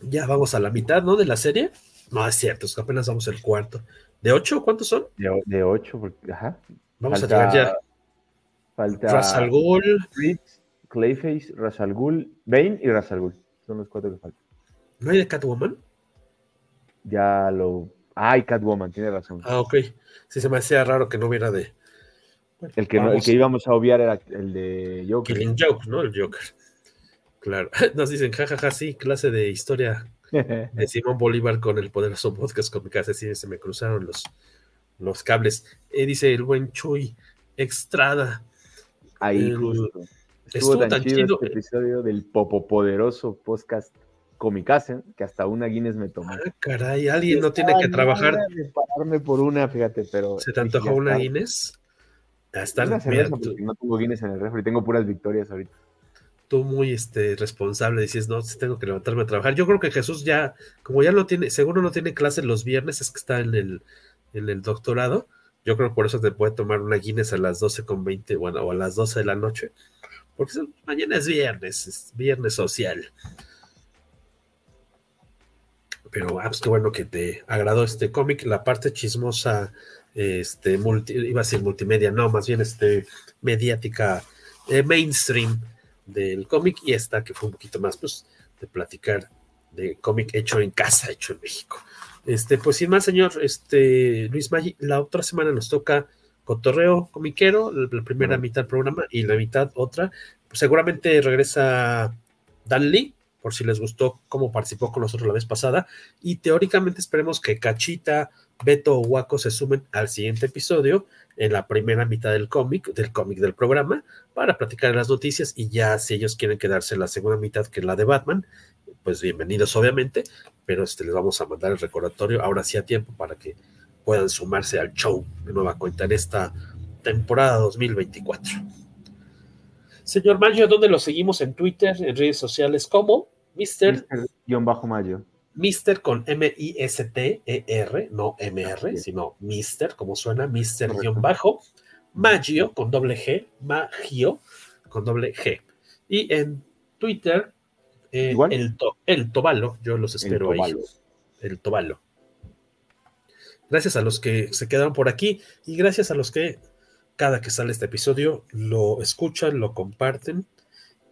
Ya vamos a la mitad, ¿no? De la serie. No, es cierto, es que apenas vamos al cuarto. ¿De ocho? ¿Cuántos son? De, ocho, porque, ajá. Vamos Falta- a llegar ya. Falta Ra's al Ghul. Fritz, Clayface, Ra's al Ghul, Bane y Ra's al Ghul. Son los cuatro que faltan. ¿No hay de Catwoman? Ya lo. Ay, Catwoman, tiene razón. Ah, ok. Sí, se me hacía raro que no hubiera de el, que no- el que íbamos a obviar era el de Joker. Killing Joke, ¿no? El Joker. Claro. *laughs* Nos dicen, jajaja, sí, clase de historia *laughs* de Simón Bolívar con el poderoso podcast con mi casa. Sí, se me cruzaron los, los cables. Eh, dice el buen Chuy Extrada. Ahí El- justo. Estuvo, estuvo tan, tan chido, chido, este episodio del popopoderoso podcast Comicase que hasta una Guinness me tomó. Ah, caray, alguien no tiene que trabajar. de pararme por una, fíjate, pero. ¿Se te antojó una. Guinness? Porque no tengo Guinness en el refri, tengo puras victorias ahorita. Tú muy este, responsable dices, no, tengo que levantarme a trabajar. Yo creo que Jesús ya, como ya no tiene, seguro no tiene clases los viernes, es que está en el, en el doctorado. Yo creo que por eso te puede tomar una Guinness a las 12 con 20, bueno, o a las 12 de la noche. Porque mañana es viernes, es viernes social. Pero, ah, pues qué bueno que te agradó este cómic. La parte chismosa, este, multi- iba a decir multimedia, no, más bien este, mediática, eh, mainstream del cómic. Y esta que fue un poquito más, pues, de platicar de cómic hecho en casa, hecho en México. Este, pues sin más, señor, este, Luis Maggi, la otra semana nos toca Cotorreo Comiquero, la, la primera mitad del programa y la mitad otra. Pues seguramente regresa Dan Lee, por si les gustó cómo participó con nosotros la vez pasada. Y teóricamente esperemos que Cachita, Beto o Waco se sumen al siguiente episodio en la primera mitad del cómic, del cómic del programa, para platicar las noticias. Y ya si ellos quieren quedarse en la segunda mitad, que es la de Batman, pues bienvenidos obviamente, pero este, les vamos a mandar el recordatorio ahora sí a tiempo para que puedan sumarse al show de nueva cuenta en esta temporada 2024. Señor Mayo, ¿dónde lo seguimos en Twitter, en redes sociales como Mr. Guión bajo mayo. Mister con M-I-S-T-E-R, no M-R, sino Mister, como suena, Mister guion bajo, Magio con doble G, Magio con doble G. Y en Twitter, eh, el, to- el Tobalo, yo los espero ahí. El Tobalo. Gracias a los que se quedaron por aquí y gracias a los que cada que sale este episodio lo escuchan, lo comparten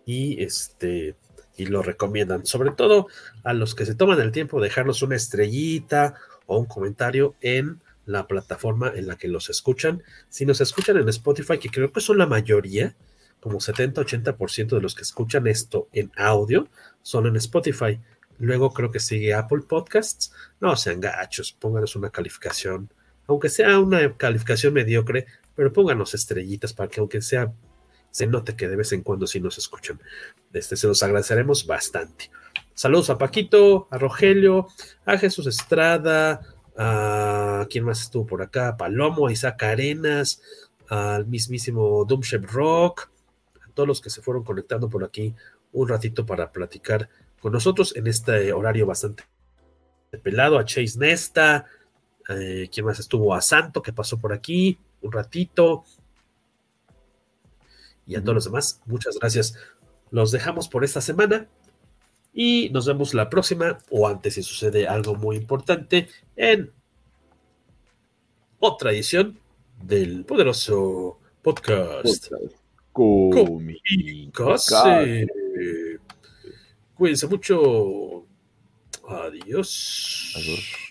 y este y lo recomiendan. Sobre todo a los que se toman el tiempo de dejarnos una estrellita o un comentario en la plataforma en la que los escuchan. Si nos escuchan en Spotify, que creo que son la mayoría, como 70-80% de los que escuchan esto en audio, son en Spotify. Luego creo que sigue Apple Podcasts. No sean gachos, pónganos una calificación, aunque sea una calificación mediocre, pero pónganos estrellitas para que aunque sea se note que de vez en cuando sí nos escuchan. Este, se los agradeceremos bastante. Saludos a Paquito, a Rogelio, a Jesús Estrada, a quién más estuvo por acá, Palomo, a Isaac Arenas, al mismísimo Doomshep Rock, a todos los que se fueron conectando por aquí un ratito para platicar con nosotros en este horario bastante pelado, a Chase Nesta, eh, quién más estuvo, a Santo que pasó por aquí un ratito, y a todos los demás, muchas gracias. Los dejamos por esta semana y nos vemos la próxima o antes si sucede algo muy importante en otra edición del poderoso Podcast. Comicase. Cuídense mucho. Adiós. Adiós.